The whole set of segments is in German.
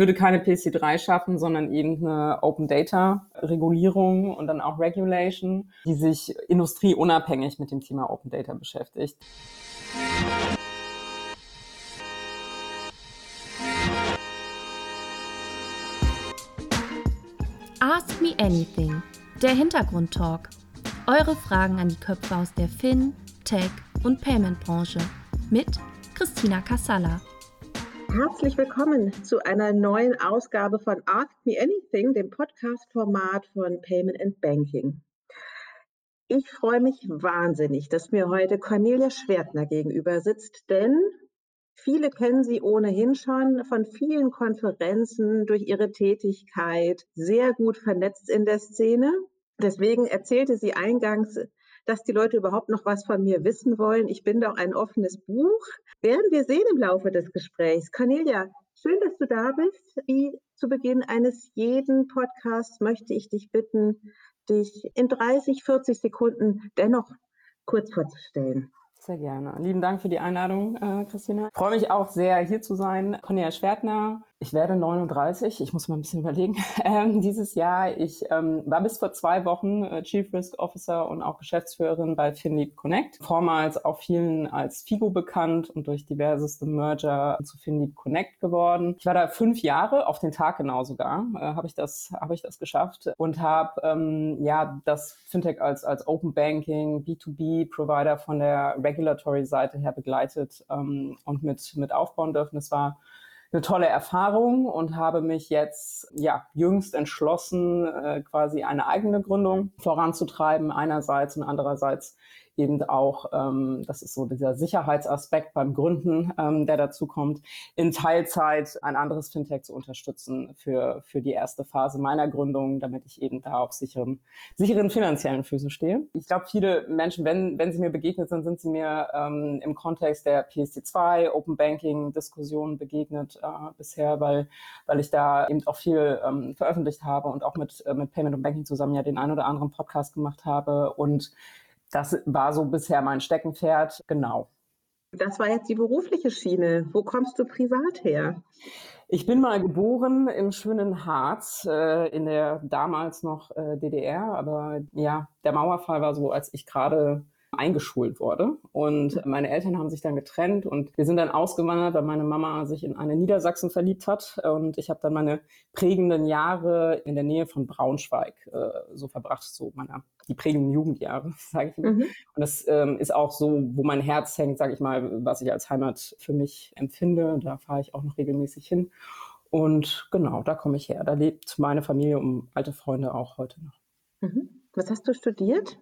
würde keine PC3 schaffen, sondern eben eine Open Data Regulierung und dann auch Regulation, die sich industrieunabhängig mit dem Thema Open Data beschäftigt. Ask Me Anything, der Hintergrundtalk. Eure Fragen an die Köpfe aus der Fin, Tech und Payment-Branche mit Christina Kassala. Herzlich willkommen zu einer neuen Ausgabe von Ask Me Anything, dem Podcast-Format von Payment and Banking. Ich freue mich wahnsinnig, dass mir heute Cornelia Schwertner gegenüber sitzt, denn Viele kennen sie ohnehin schon von vielen Konferenzen durch ihre Tätigkeit, sehr gut vernetzt in der Szene. Deswegen erzählte sie eingangs, dass die Leute überhaupt noch was von mir wissen wollen. Ich bin doch ein offenes Buch. Werden wir sehen im Laufe des Gesprächs. Cornelia, schön, dass du da bist. Wie zu Beginn eines jeden Podcasts möchte ich dich bitten, dich in 30, 40 Sekunden dennoch kurz vorzustellen. Sehr gerne. Lieben Dank für die Einladung, äh, Christina. Ich freue mich auch sehr, hier zu sein. Cornelia Schwertner, ich werde 39, ich muss mal ein bisschen überlegen, ähm, dieses Jahr. Ich ähm, war bis vor zwei Wochen äh, Chief Risk Officer und auch Geschäftsführerin bei FinLead Connect. Vormals auch vielen als FIGO bekannt und durch diverseste Merger zu FinLead Connect geworden. Ich war da fünf Jahre, auf den Tag genau sogar, äh, habe ich, das habe ich das geschafft und habe ähm, ja das Fintech als, als Open Banking, B2B-Provider von der Regulatory-Seite her begleitet ähm, und mit, mit aufbauen dürfen. Das war eine tolle Erfahrung und habe mich jetzt ja jüngst entschlossen, äh, quasi eine eigene Gründung voranzutreiben einerseits und andererseits eben auch, ähm, das ist so dieser Sicherheitsaspekt beim Gründen, ähm, der dazu kommt, in Teilzeit ein anderes Fintech zu unterstützen für, für die erste Phase meiner Gründung, damit ich eben da auf sicheren, sicheren finanziellen Füßen stehe. Ich glaube, viele Menschen, wenn, wenn sie mir begegnet sind, sind sie mir ähm, im Kontext der PSD2, Open Banking Diskussionen begegnet äh, bisher, weil, weil ich da eben auch viel ähm, veröffentlicht habe und auch mit, äh, mit Payment und Banking zusammen ja den ein oder anderen Podcast gemacht habe und das war so bisher mein Steckenpferd, genau. Das war jetzt die berufliche Schiene. Wo kommst du privat her? Ich bin mal geboren im schönen Harz, äh, in der damals noch äh, DDR, aber ja, der Mauerfall war so, als ich gerade eingeschult wurde. Und meine Eltern haben sich dann getrennt und wir sind dann ausgewandert, weil meine Mama sich in eine Niedersachsen verliebt hat. Und ich habe dann meine prägenden Jahre in der Nähe von Braunschweig äh, so verbracht, so meine, die prägenden Jugendjahre, sage ich mal. Mhm. Und das ähm, ist auch so, wo mein Herz hängt, sage ich mal, was ich als Heimat für mich empfinde. Da fahre ich auch noch regelmäßig hin. Und genau, da komme ich her. Da lebt meine Familie und alte Freunde auch heute noch. Mhm. Was hast du studiert?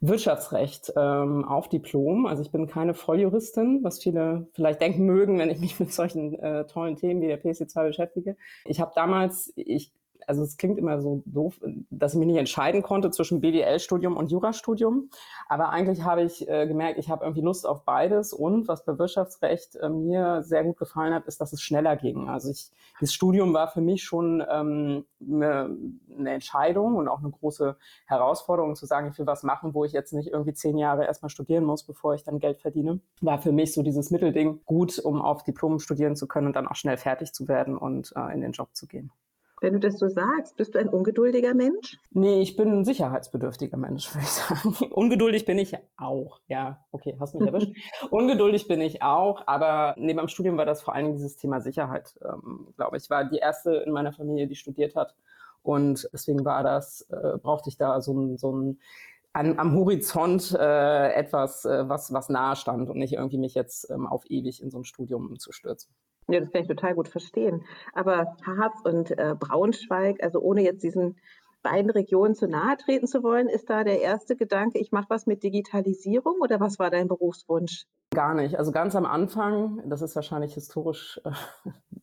Wirtschaftsrecht ähm, auf Diplom. Also ich bin keine Volljuristin, was viele vielleicht denken mögen, wenn ich mich mit solchen äh, tollen Themen wie der PC2 beschäftige. Ich habe damals, ich also es klingt immer so doof, dass ich mich nicht entscheiden konnte zwischen BWL-Studium und Jurastudium. Aber eigentlich habe ich äh, gemerkt, ich habe irgendwie Lust auf beides. Und was bei Wirtschaftsrecht äh, mir sehr gut gefallen hat, ist, dass es schneller ging. Also ich, das Studium war für mich schon ähm, eine, eine Entscheidung und auch eine große Herausforderung zu sagen, ich will was machen, wo ich jetzt nicht irgendwie zehn Jahre erstmal studieren muss, bevor ich dann Geld verdiene. War für mich so dieses Mittelding gut, um auf Diplom studieren zu können und dann auch schnell fertig zu werden und äh, in den Job zu gehen. Wenn du das so sagst, bist du ein ungeduldiger Mensch? Nee, ich bin ein sicherheitsbedürftiger Mensch, würde ich sagen. Ungeduldig bin ich auch. Ja, okay, hast mich erwischt. Ungeduldig bin ich auch, aber neben dem Studium war das vor allem dieses Thema Sicherheit, ähm, glaube ich. Ich war die erste in meiner Familie, die studiert hat. Und deswegen war das, äh, brauchte ich da so ein, so ein an, am Horizont äh, etwas, äh, was, was nahe stand und nicht irgendwie mich jetzt ähm, auf ewig in so ein Studium zu stürzen. Ja, das kann ich total gut verstehen. Aber Harz und äh, Braunschweig, also ohne jetzt diesen beiden Regionen zu nahe treten zu wollen, ist da der erste Gedanke, ich mache was mit Digitalisierung oder was war dein Berufswunsch? Gar nicht. Also ganz am Anfang, das ist wahrscheinlich historisch äh,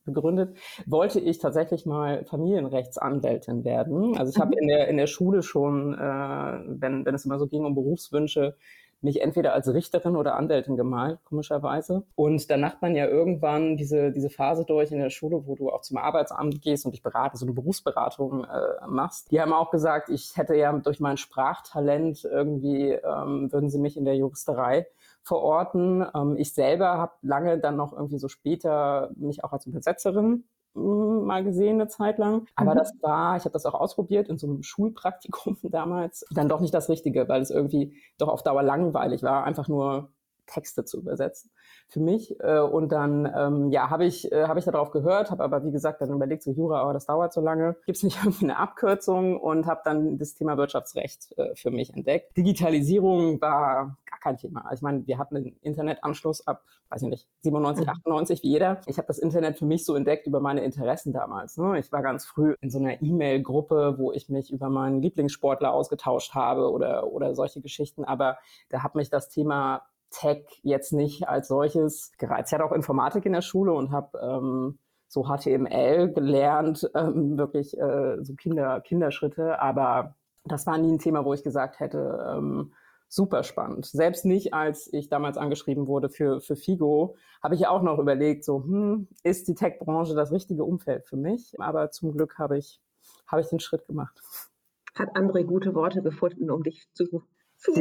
begründet, wollte ich tatsächlich mal Familienrechtsanwältin werden. Also ich habe mhm. in der, in der Schule schon, äh, wenn, wenn es immer so ging um Berufswünsche, mich entweder als Richterin oder Anwältin gemalt, komischerweise. Und dann macht man ja irgendwann diese, diese Phase durch in der Schule, wo du auch zum Arbeitsamt gehst und dich beraten, so eine Berufsberatung äh, machst. Die haben auch gesagt, ich hätte ja durch mein Sprachtalent irgendwie, ähm, würden sie mich in der Juristerei verorten. Ähm, ich selber habe lange dann noch irgendwie so später mich auch als Übersetzerin mal gesehen eine Zeit lang. Aber mhm. das war, ich habe das auch ausprobiert in so einem Schulpraktikum damals, dann doch nicht das Richtige, weil es irgendwie doch auf Dauer langweilig war, einfach nur Texte zu übersetzen für mich. Äh, und dann ähm, ja, habe ich, äh, hab ich darauf gehört, habe aber wie gesagt dann überlegt, so Jura, aber das dauert so lange. Gibt es nicht irgendwie eine Abkürzung und habe dann das Thema Wirtschaftsrecht äh, für mich entdeckt. Digitalisierung war gar kein Thema. Also ich meine, wir hatten einen Internetanschluss ab, weiß ich nicht, 97, 98 mhm. wie jeder. Ich habe das Internet für mich so entdeckt über meine Interessen damals. Ne? Ich war ganz früh in so einer E-Mail-Gruppe, wo ich mich über meinen Lieblingssportler ausgetauscht habe oder, oder solche Geschichten. Aber da hat mich das Thema Tech jetzt nicht als solches gereizt. Ich hatte auch Informatik in der Schule und habe ähm, so HTML gelernt, ähm, wirklich äh, so Kinder, Kinderschritte, aber das war nie ein Thema, wo ich gesagt hätte, ähm, super spannend. Selbst nicht, als ich damals angeschrieben wurde für, für Figo, habe ich auch noch überlegt, so, hm, ist die Tech-Branche das richtige Umfeld für mich? Aber zum Glück habe ich, habe ich den Schritt gemacht. Hat André gute Worte gefunden, um dich zu zu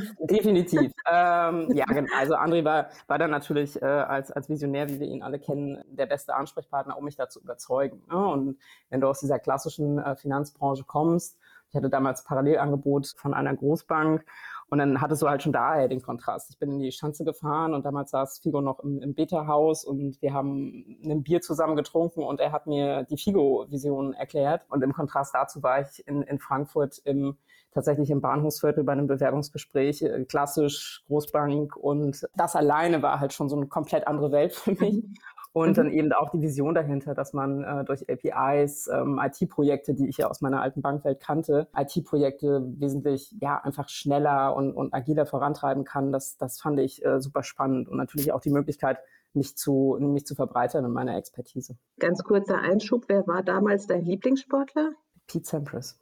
Definitiv. ähm, ja, also André war, war dann natürlich äh, als, als Visionär, wie wir ihn alle kennen, der beste Ansprechpartner, um mich da zu überzeugen. Ne? Und wenn du aus dieser klassischen äh, Finanzbranche kommst, ich hatte damals Parallelangebot von einer Großbank und dann hattest du halt schon daher den Kontrast. Ich bin in die Schanze gefahren und damals saß Figo noch im, im Beta-Haus und wir haben ein Bier zusammen getrunken und er hat mir die Figo-Vision erklärt. Und im Kontrast dazu war ich in, in Frankfurt im tatsächlich im Bahnhofsviertel bei einem Bewerbungsgespräch, äh, klassisch Großbank. Und das alleine war halt schon so eine komplett andere Welt für mich. Mhm. Und mhm. dann eben auch die Vision dahinter, dass man äh, durch APIs, ähm, IT-Projekte, die ich ja aus meiner alten Bankwelt kannte, IT-Projekte wesentlich ja einfach schneller und, und agiler vorantreiben kann. Das, das fand ich äh, super spannend und natürlich auch die Möglichkeit, mich zu, mich zu verbreitern in meiner Expertise. Ganz kurzer Einschub, wer war damals dein Lieblingssportler? Pete Sampras.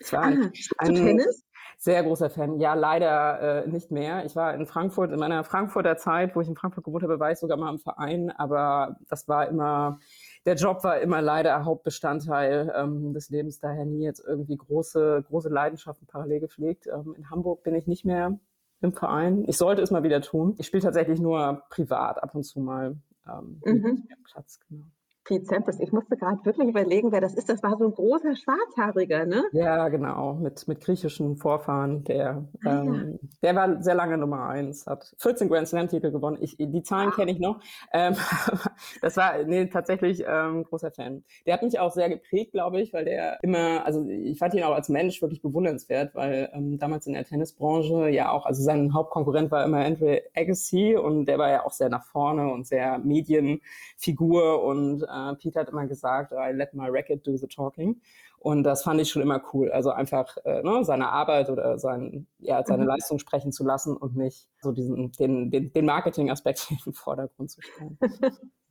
Ich war ah, ein, ein Tennis? sehr großer Fan. Ja, leider äh, nicht mehr. Ich war in Frankfurt, in meiner Frankfurter Zeit, wo ich in Frankfurt gewohnt habe, war ich sogar mal im Verein, aber das war immer, der Job war immer leider Hauptbestandteil ähm, des Lebens, daher nie jetzt irgendwie große, große Leidenschaften parallel gepflegt. Ähm, in Hamburg bin ich nicht mehr im Verein. Ich sollte es mal wieder tun. Ich spiele tatsächlich nur privat ab und zu mal ähm, mhm. Platz, genau. Pete Sampras. Ich musste gerade wirklich überlegen, wer das ist. Das war so ein großer Schwarzhaariger, ne? Ja, genau, mit, mit griechischen Vorfahren. Der, ah, ähm, ja. der war sehr lange Nummer eins, hat 14 Grand Slam-Titel gewonnen. Ich, die Zahlen ah. kenne ich noch. Ähm, das war, nee, tatsächlich ähm, großer Fan. Der hat mich auch sehr geprägt, glaube ich, weil der immer, also ich fand ihn auch als Mensch wirklich bewundernswert, weil ähm, damals in der Tennisbranche ja auch, also sein Hauptkonkurrent war immer Andre Agassi und der war ja auch sehr nach vorne und sehr Medienfigur und äh, Pete hat immer gesagt, I let my racket do the talking. Und das fand ich schon immer cool. Also einfach äh, ne, seine Arbeit oder sein, ja, seine mhm. Leistung sprechen zu lassen und nicht so diesen, den, den, den Marketing-Aspekt in den Vordergrund zu stellen.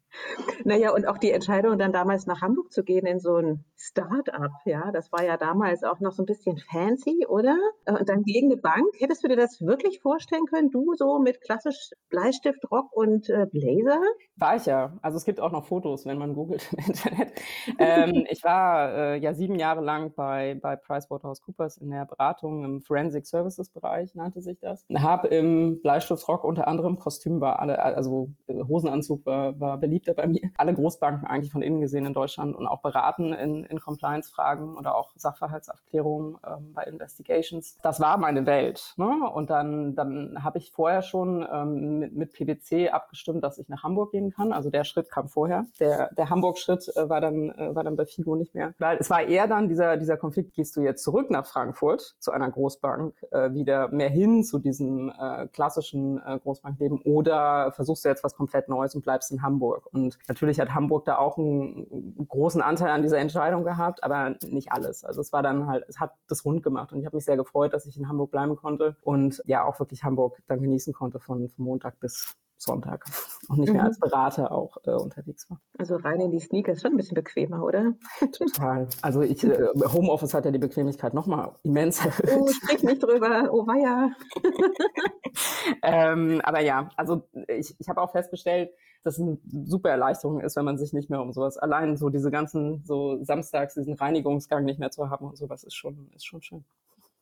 Naja, und auch die Entscheidung, dann damals nach Hamburg zu gehen in so ein Start-up, ja, das war ja damals auch noch so ein bisschen fancy, oder? Äh, und dann gegen eine Bank. Hättest du dir das wirklich vorstellen können, du so mit klassisch Bleistift, Rock und äh, Blazer? War ich ja. Also es gibt auch noch Fotos, wenn man googelt im Internet. ähm, ich war äh, ja sieben Jahre lang bei, bei PricewaterhouseCoopers in der Beratung im Forensic Services Bereich, nannte sich das. Habe im Bleistiftrock unter anderem Kostüm war alle, also äh, Hosenanzug war, war beliebt Vertriebler bei mir. Alle Großbanken eigentlich von innen gesehen in Deutschland und auch beraten in, in Compliance-Fragen oder auch Sachverhaltsaufklärung ähm, bei Investigations. Das war meine Welt. Ne? Und dann, dann habe ich vorher schon ähm, mit, mit PwC abgestimmt, dass ich nach Hamburg gehen kann. Also der Schritt kam vorher. Der, der Hamburg-Schritt äh, war, dann, äh, war dann bei FIGO nicht mehr. Weil es war eher dann dieser, dieser Konflikt, gehst du jetzt zurück nach Frankfurt zu einer Großbank, äh, wieder mehr hin zu diesem äh, klassischen äh, Großbankleben oder versuchst du jetzt was komplett Neues und bleibst in Hamburg. Und natürlich hat Hamburg da auch einen großen Anteil an dieser Entscheidung gehabt, aber nicht alles. Also es war dann halt, es hat das rund gemacht und ich habe mich sehr gefreut, dass ich in Hamburg bleiben konnte und ja auch wirklich Hamburg dann genießen konnte von, von Montag bis Sonntag und nicht mehr mhm. als Berater auch äh, unterwegs war. Also rein in die Sneaker ist schon ein bisschen bequemer, oder? Total. Also ich, äh, Homeoffice hat ja die Bequemlichkeit nochmal immens erhöht. Oh, sprich nicht drüber. Oh weia. ähm, aber ja, also ich, ich habe auch festgestellt, dass es eine super Erleichterung ist, wenn man sich nicht mehr um sowas, allein so diese ganzen, so samstags diesen Reinigungsgang nicht mehr zu haben und sowas ist schon, ist schon schön.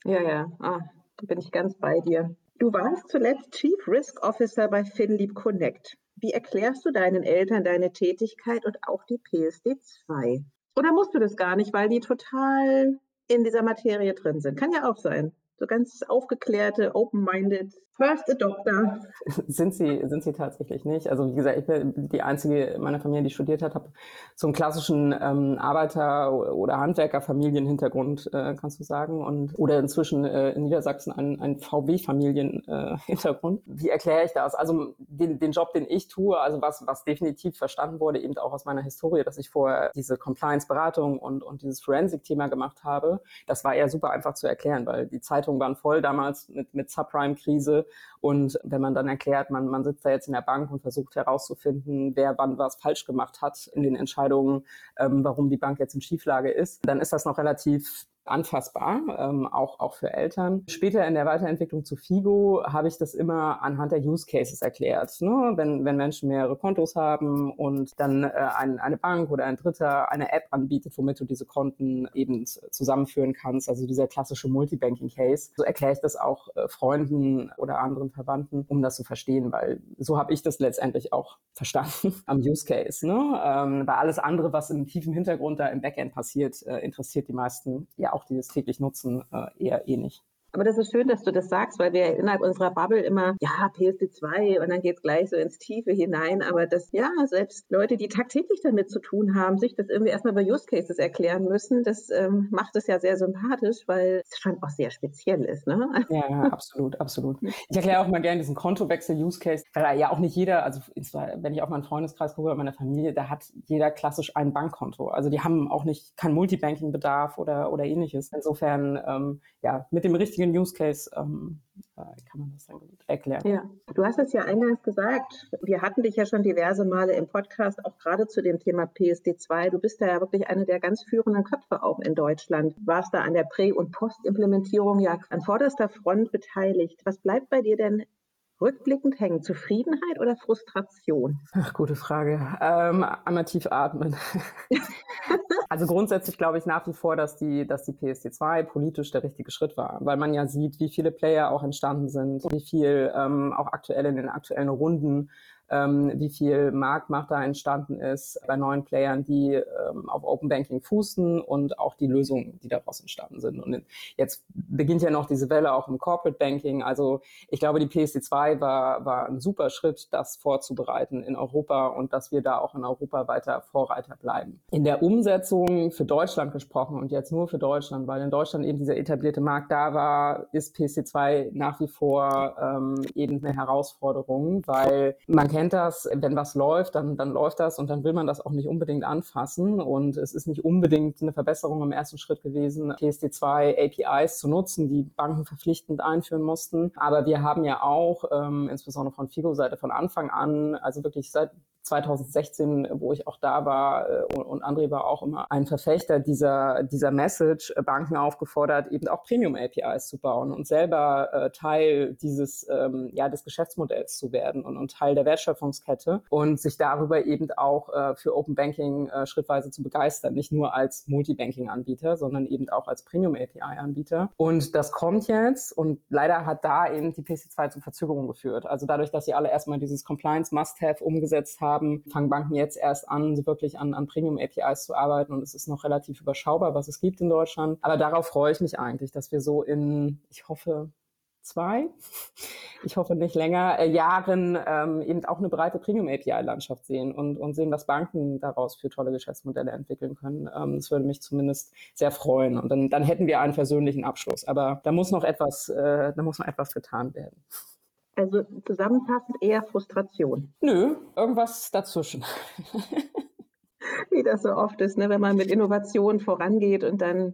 Ja, ja, ah, bin ich ganz bei dir. Du warst zuletzt Chief Risk Officer bei FinLeap Connect. Wie erklärst du deinen Eltern deine Tätigkeit und auch die PSD 2? Oder musst du das gar nicht, weil die total in dieser Materie drin sind? Kann ja auch sein so ganz aufgeklärte, open-minded First Adopter. Sind sie, sind sie tatsächlich nicht. Also wie gesagt, ich bin die einzige in meiner Familie, die studiert hat, habe so einen klassischen ähm, Arbeiter- oder Handwerkerfamilienhintergrund, äh, kannst du sagen, und oder inzwischen äh, in Niedersachsen ein, ein VW-Familienhintergrund. Äh, wie erkläre ich das? Also den, den Job, den ich tue, also was, was definitiv verstanden wurde, eben auch aus meiner Historie, dass ich vorher diese Compliance-Beratung und, und dieses Forensic-Thema gemacht habe, das war eher super einfach zu erklären, weil die Zeitungen waren voll damals mit, mit Subprime-Krise. Und wenn man dann erklärt, man, man sitzt da jetzt in der Bank und versucht herauszufinden, wer wann was falsch gemacht hat in den Entscheidungen, ähm, warum die Bank jetzt in Schieflage ist, dann ist das noch relativ anfassbar, ähm, auch, auch für Eltern. Später in der Weiterentwicklung zu Figo habe ich das immer anhand der Use Cases erklärt. Ne? Wenn, wenn Menschen mehrere Kontos haben und dann äh, ein, eine Bank oder ein Dritter eine App anbietet, womit du diese Konten eben zusammenführen kannst, also dieser klassische Multibanking-Case, so erkläre ich das auch äh, Freunden oder anderen Verwandten, um das zu verstehen, weil so habe ich das letztendlich auch verstanden am Use Case. Ne? Ähm, weil alles andere, was im tiefen Hintergrund da im Backend passiert, äh, interessiert die meisten ja auch die das täglich nutzen, äh, eher eh nicht. Aber das ist schön, dass du das sagst, weil wir innerhalb unserer Bubble immer, ja, PSD2 und dann geht es gleich so ins Tiefe hinein. Aber das, ja, selbst Leute, die tagtäglich damit zu tun haben, sich das irgendwie erstmal bei Use Cases erklären müssen, das ähm, macht es ja sehr sympathisch, weil es schon auch sehr speziell ist. Ne? Ja, absolut, absolut. Ich erkläre auch mal gerne diesen Kontowechsel-Use Case, weil ja auch nicht jeder, also wenn ich auf meinen Freundeskreis gucke, meiner Familie, da hat jeder klassisch ein Bankkonto. Also die haben auch nicht keinen Multibanking-Bedarf oder, oder ähnliches. Insofern, ähm, ja, mit dem richtigen richtigen Use Case ähm, äh, kann man das dann gut erklären. Ja, du hast es ja eingangs gesagt. Wir hatten dich ja schon diverse Male im Podcast, auch gerade zu dem Thema PSD2. Du bist da ja wirklich eine der ganz führenden Köpfe auch in Deutschland. Warst da an der Prä- und Postimplementierung ja an vorderster Front beteiligt. Was bleibt bei dir denn rückblickend hängen? Zufriedenheit oder Frustration? Ach, gute Frage. Ähm, einmal tief atmen. also grundsätzlich glaube ich nach wie vor, dass die, dass die PSD2 politisch der richtige Schritt war, weil man ja sieht, wie viele Player auch entstanden sind, wie viel ähm, auch aktuell in den aktuellen Runden ähm, wie viel Marktmacht da entstanden ist bei neuen Playern, die ähm, auf Open Banking fußen und auch die Lösungen, die daraus entstanden sind. Und jetzt beginnt ja noch diese Welle auch im Corporate Banking. Also ich glaube, die PSD2 war, war ein super Schritt, das vorzubereiten in Europa und dass wir da auch in Europa weiter Vorreiter bleiben. In der Umsetzung für Deutschland gesprochen und jetzt nur für Deutschland, weil in Deutschland eben dieser etablierte Markt da war, ist PSD2 nach wie vor ähm, eben eine Herausforderung, weil man kennt kennt das, wenn was läuft, dann, dann läuft das und dann will man das auch nicht unbedingt anfassen. Und es ist nicht unbedingt eine Verbesserung im ersten Schritt gewesen, PSD2 APIs zu nutzen, die Banken verpflichtend einführen mussten. Aber wir haben ja auch, ähm, insbesondere von FIGO-Seite von Anfang an, also wirklich seit 2016, wo ich auch da war äh, und André war auch immer ein Verfechter dieser, dieser Message, äh, Banken aufgefordert, eben auch Premium-APIs zu bauen und selber äh, Teil dieses, ähm, ja, des Geschäftsmodells zu werden und, und Teil der Wertschöpfungskette und sich darüber eben auch äh, für Open Banking äh, schrittweise zu begeistern, nicht nur als Multibanking-Anbieter, sondern eben auch als Premium-API-Anbieter. Und das kommt jetzt und leider hat da eben die PC2 zu Verzögerungen geführt. Also dadurch, dass sie alle erstmal dieses Compliance Must-Have umgesetzt haben, haben, fangen Banken jetzt erst an, wirklich an, an Premium-APIs zu arbeiten und es ist noch relativ überschaubar, was es gibt in Deutschland. Aber darauf freue ich mich eigentlich, dass wir so in, ich hoffe, zwei, ich hoffe nicht länger, äh, Jahren ähm, eben auch eine breite Premium-API-Landschaft sehen und, und sehen, was Banken daraus für tolle Geschäftsmodelle entwickeln können. Ähm, das würde mich zumindest sehr freuen. Und dann, dann hätten wir einen versöhnlichen Abschluss. Aber da muss noch etwas, äh, da muss noch etwas getan werden. Also zusammenfassend eher Frustration. Nö, irgendwas dazwischen. Wie das so oft ist, ne? wenn man mit Innovation vorangeht und dann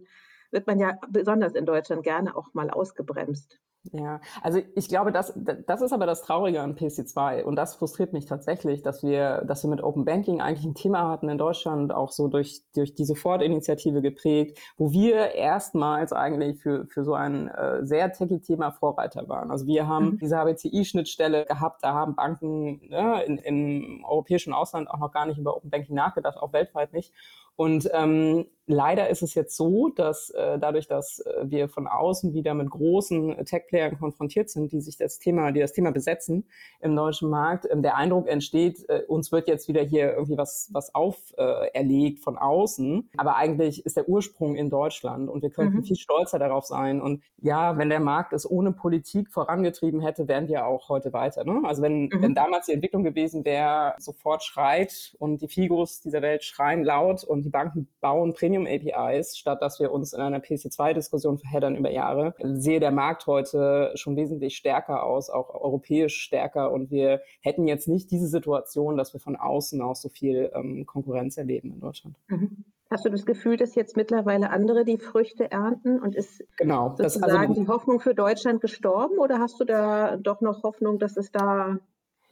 wird man ja besonders in Deutschland gerne auch mal ausgebremst. Ja, also ich glaube, das, das ist aber das Traurige an PC2 und das frustriert mich tatsächlich, dass wir, dass wir mit Open Banking eigentlich ein Thema hatten in Deutschland, auch so durch, durch die Sofortinitiative geprägt, wo wir erstmals eigentlich für, für so ein äh, sehr techy Thema Vorreiter waren. Also wir haben mhm. diese HBCI-Schnittstelle gehabt, da haben Banken ne, in, im europäischen Ausland auch noch gar nicht über Open Banking nachgedacht, auch weltweit nicht. Und ähm, leider ist es jetzt so, dass äh, dadurch, dass äh, wir von außen wieder mit großen Tech-Playern konfrontiert sind, die sich das Thema, die das Thema besetzen im deutschen Markt, äh, der Eindruck entsteht, äh, uns wird jetzt wieder hier irgendwie was, was auferlegt von außen. Aber eigentlich ist der Ursprung in Deutschland und wir könnten mhm. viel stolzer darauf sein. Und ja, wenn der Markt es ohne Politik vorangetrieben hätte, wären wir auch heute weiter. Ne? Also wenn, mhm. wenn damals die Entwicklung gewesen wäre, sofort schreit und die Figos dieser Welt schreien laut und die Banken bauen Premium-APIs, statt dass wir uns in einer PC2-Diskussion verheddern über Jahre, sehe der Markt heute schon wesentlich stärker aus, auch europäisch stärker. Und wir hätten jetzt nicht diese Situation, dass wir von außen auch so viel ähm, Konkurrenz erleben in Deutschland. Mhm. Hast du das Gefühl, dass jetzt mittlerweile andere die Früchte ernten und ist genau, sozusagen das, also, die Hoffnung für Deutschland gestorben oder hast du da doch noch Hoffnung, dass es da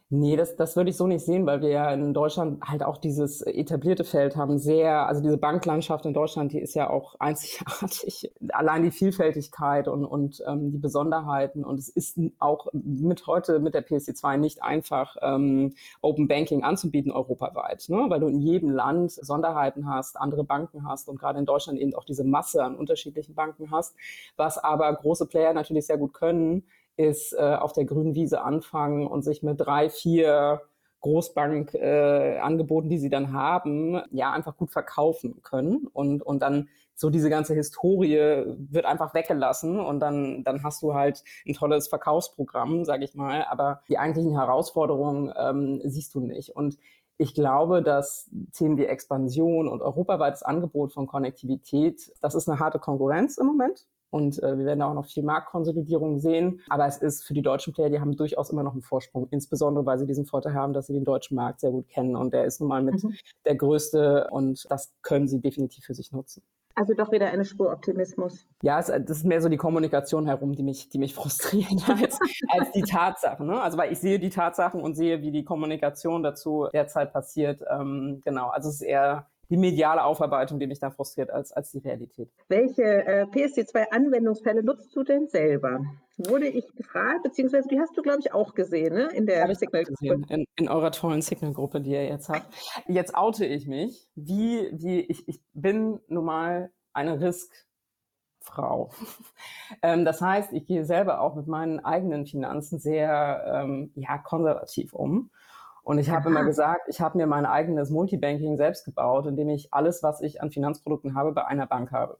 Nee, das, das würde ich so nicht sehen, weil wir ja in Deutschland halt auch dieses etablierte Feld haben. Sehr, also diese Banklandschaft in Deutschland, die ist ja auch einzigartig. Allein die Vielfältigkeit und, und ähm, die Besonderheiten. Und es ist auch mit heute mit der PSD2 nicht einfach, ähm, Open Banking anzubieten europaweit, ne? weil du in jedem Land Sonderheiten hast, andere Banken hast und gerade in Deutschland eben auch diese Masse an unterschiedlichen Banken hast, was aber große Player natürlich sehr gut können ist äh, auf der grünen Wiese anfangen und sich mit drei, vier Großbankangeboten, äh, die sie dann haben, ja einfach gut verkaufen können. Und und dann so diese ganze Historie wird einfach weggelassen und dann dann hast du halt ein tolles Verkaufsprogramm, sage ich mal, aber die eigentlichen Herausforderungen ähm, siehst du nicht. Und ich glaube, dass Themen wie Expansion und europaweites Angebot von Konnektivität, das ist eine harte Konkurrenz im Moment. Und äh, wir werden auch noch viel Marktkonsolidierung sehen. Aber es ist für die deutschen Player, die haben durchaus immer noch einen Vorsprung, insbesondere weil sie diesen Vorteil haben, dass sie den deutschen Markt sehr gut kennen. Und der ist nun mal mit mhm. der größte und das können sie definitiv für sich nutzen. Also doch wieder eine Spur Optimismus. Ja, es, das ist mehr so die Kommunikation herum, die mich, die mich frustriert als, als die Tatsachen. Ne? Also weil ich sehe die Tatsachen und sehe, wie die Kommunikation dazu derzeit passiert. Ähm, genau, also es ist eher die mediale Aufarbeitung, die mich da frustriert, als, als die Realität. Welche äh, PSD2-Anwendungsfälle nutzt du denn selber? Wurde ich gefragt, beziehungsweise die hast du, glaube ich, auch gesehen, ne? In der Signal-Gruppe. In, in, eurer tollen Signal-Gruppe, die ihr jetzt habt. Jetzt oute ich mich, wie, wie ich, ich bin nun mal eine Risk-Frau. ähm, das heißt, ich gehe selber auch mit meinen eigenen Finanzen sehr ähm, ja, konservativ um. Und ich habe immer gesagt, ich habe mir mein eigenes Multibanking selbst gebaut, indem ich alles, was ich an Finanzprodukten habe, bei einer Bank habe.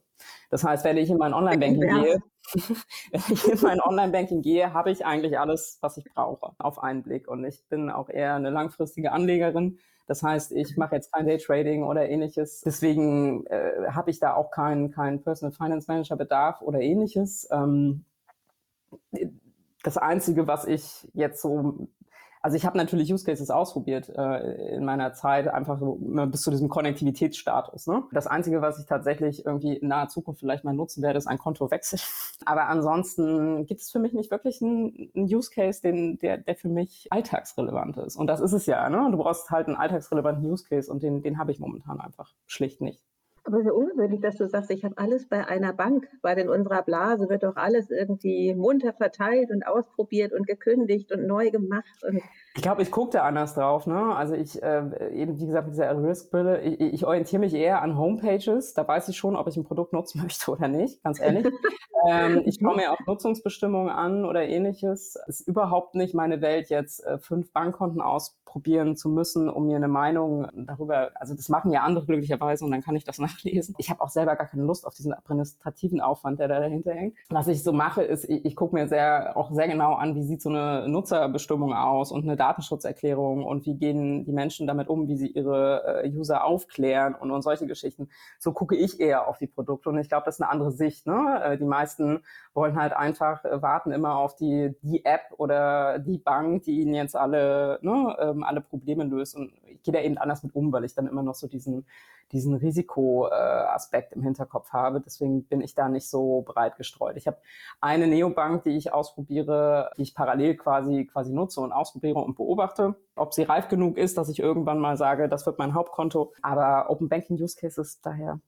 Das heißt, wenn ich in mein Online-Banking gehe, wenn ich in mein Online-Banking gehe, habe ich eigentlich alles, was ich brauche, auf einen Blick. Und ich bin auch eher eine langfristige Anlegerin. Das heißt, ich mache jetzt kein Daytrading oder ähnliches. Deswegen äh, habe ich da auch keinen kein Personal Finance Manager Bedarf oder ähnliches. Ähm, das Einzige, was ich jetzt so also ich habe natürlich Use Cases ausprobiert äh, in meiner Zeit, einfach so bis zu diesem Konnektivitätsstatus. Ne? Das Einzige, was ich tatsächlich irgendwie in naher Zukunft vielleicht mal nutzen werde, ist ein Kontowechsel. Aber ansonsten gibt es für mich nicht wirklich einen, einen Use Case, den, der, der für mich alltagsrelevant ist. Und das ist es ja. Ne? Du brauchst halt einen alltagsrelevanten Use Case und den, den habe ich momentan einfach schlicht nicht. Aber sehr ungewöhnlich, dass du sagst, ich habe alles bei einer Bank, weil in unserer Blase wird doch alles irgendwie munter verteilt und ausprobiert und gekündigt und neu gemacht. Und ich glaube, ich gucke da anders drauf. Ne? Also ich, äh, eben wie gesagt, mit dieser Risk-Brille, ich, ich orientiere mich eher an Homepages. Da weiß ich schon, ob ich ein Produkt nutzen möchte oder nicht, ganz ehrlich. ähm, ich schaue mir auch Nutzungsbestimmungen an oder ähnliches. Es ist überhaupt nicht meine Welt, jetzt äh, fünf Bankkonten ausprobieren zu müssen, um mir eine Meinung darüber, also das machen ja andere glücklicherweise und dann kann ich das nachlesen. Ich habe auch selber gar keine Lust auf diesen administrativen Aufwand, der da dahinter hängt. Was ich so mache, ist, ich, ich gucke mir sehr, auch sehr genau an, wie sieht so eine Nutzerbestimmung aus und eine Datenschutzerklärung und wie gehen die Menschen damit um, wie sie ihre äh, User aufklären und, und solche Geschichten. So gucke ich eher auf die Produkte und ich glaube, das ist eine andere Sicht. Ne? Äh, die meisten wollen halt einfach äh, warten immer auf die, die App oder die Bank, die ihnen jetzt alle, ne, ähm, alle Probleme löst und ich gehe da eben anders mit um, weil ich dann immer noch so diesen diesen Risikoaspekt im Hinterkopf habe. Deswegen bin ich da nicht so breit gestreut. Ich habe eine Neobank, die ich ausprobiere, die ich parallel quasi quasi nutze und ausprobiere und beobachte, ob sie reif genug ist, dass ich irgendwann mal sage, das wird mein Hauptkonto. Aber Open Banking Use Cases daher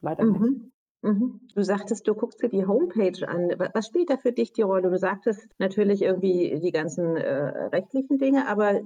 leider mhm. nicht. Mhm. Du sagtest, du guckst dir die Homepage an. Was spielt da für dich die Rolle? Du sagtest natürlich irgendwie die ganzen äh, rechtlichen Dinge, aber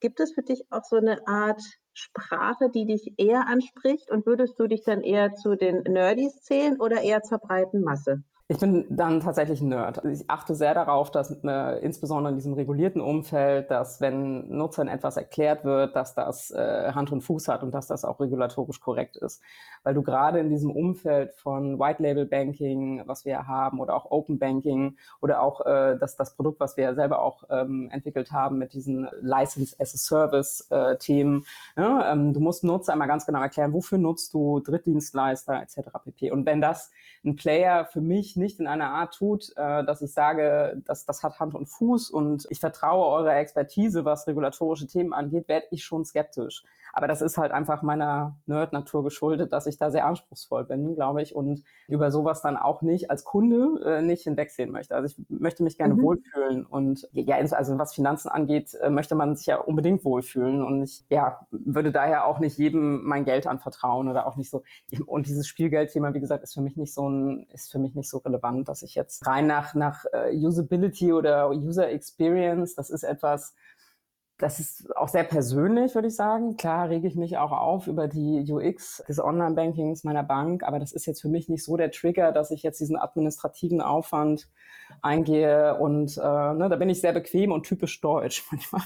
gibt es für dich auch so eine Art Sprache, die dich eher anspricht? Und würdest du dich dann eher zu den Nerdies zählen oder eher zur breiten Masse? Ich bin dann tatsächlich ein Nerd. Also ich achte sehr darauf, dass äh, insbesondere in diesem regulierten Umfeld, dass wenn Nutzern etwas erklärt wird, dass das äh, Hand und Fuß hat und dass das auch regulatorisch korrekt ist. Weil du gerade in diesem Umfeld von White Label Banking, was wir haben, oder auch Open Banking oder auch äh, das, das Produkt, was wir selber auch ähm, entwickelt haben mit diesen License as a Service äh, Themen. Ja, ähm, du musst Nutzer einmal ganz genau erklären, wofür nutzt du Drittdienstleister etc. pp. Und wenn das ein Player für mich nicht in einer Art tut, äh, dass ich sage, dass das hat Hand und Fuß und ich vertraue eurer Expertise, was regulatorische Themen angeht, werde ich schon skeptisch. Aber das ist halt einfach meiner Nerd-Natur geschuldet, dass ich da sehr anspruchsvoll bin, glaube ich, und über sowas dann auch nicht als Kunde äh, nicht hinwegsehen möchte. Also ich möchte mich gerne mhm. wohlfühlen und ja, also was Finanzen angeht, äh, möchte man sich ja unbedingt wohlfühlen und ich ja, würde daher auch nicht jedem mein Geld anvertrauen oder auch nicht so. Und dieses Spielgeldthema, wie gesagt, ist für mich nicht so ein, ist für mich nicht so relevant, dass ich jetzt rein nach, nach uh, Usability oder User Experience, das ist etwas, das ist auch sehr persönlich, würde ich sagen. Klar rege ich mich auch auf über die UX des Online-Bankings meiner Bank, aber das ist jetzt für mich nicht so der Trigger, dass ich jetzt diesen administrativen Aufwand eingehe und äh, ne, da bin ich sehr bequem und typisch deutsch manchmal.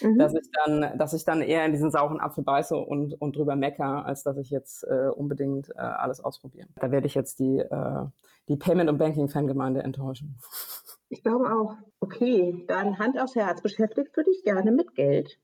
Mhm. Dass ich dann, dass ich dann eher in diesen sauren Apfel beiße und, und drüber mecker, als dass ich jetzt äh, unbedingt äh, alles ausprobiere. Da werde ich jetzt die, äh, die Payment- und Banking-Fangemeinde enttäuschen. Ich glaube auch. Okay, dann Hand aufs Herz. Beschäftigst du dich gerne mit Geld?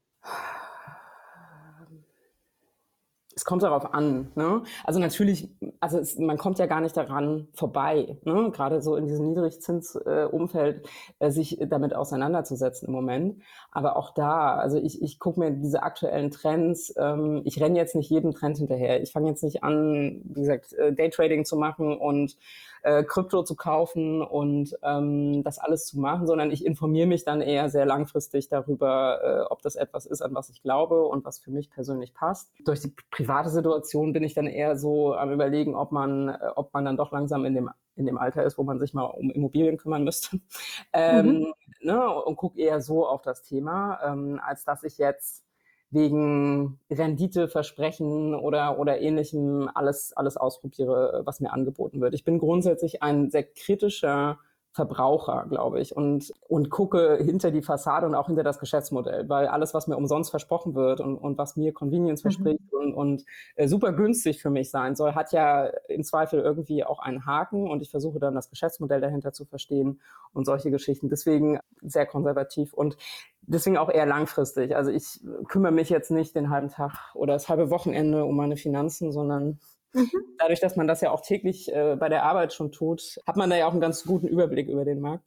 Es kommt darauf an. Ne? Also natürlich, also es, man kommt ja gar nicht daran vorbei, ne? gerade so in diesem Niedrigzinsumfeld äh, äh, sich damit auseinanderzusetzen im Moment. Aber auch da, also ich, ich gucke mir diese aktuellen Trends, ähm, ich renne jetzt nicht jedem Trend hinterher. Ich fange jetzt nicht an, wie gesagt, äh, Daytrading zu machen und äh, Krypto zu kaufen und ähm, das alles zu machen, sondern ich informiere mich dann eher sehr langfristig darüber, äh, ob das etwas ist, an was ich glaube und was für mich persönlich passt. Durch die private Situation bin ich dann eher so am überlegen, ob man, äh, ob man dann doch langsam in dem in dem Alter ist, wo man sich mal um Immobilien kümmern müsste. Ähm, mhm. ne, und gucke eher so auf das Thema, ähm, als dass ich jetzt wegen Renditeversprechen oder, oder ähnlichem alles, alles ausprobiere, was mir angeboten wird. Ich bin grundsätzlich ein sehr kritischer Verbraucher, glaube ich, und, und gucke hinter die Fassade und auch hinter das Geschäftsmodell, weil alles, was mir umsonst versprochen wird und, und was mir Convenience mhm. verspricht und, und äh, super günstig für mich sein soll, hat ja im Zweifel irgendwie auch einen Haken und ich versuche dann das Geschäftsmodell dahinter zu verstehen und solche Geschichten. Deswegen sehr konservativ und deswegen auch eher langfristig. Also ich kümmere mich jetzt nicht den halben Tag oder das halbe Wochenende um meine Finanzen, sondern Mhm. Dadurch, dass man das ja auch täglich äh, bei der Arbeit schon tut, hat man da ja auch einen ganz guten Überblick über den Markt.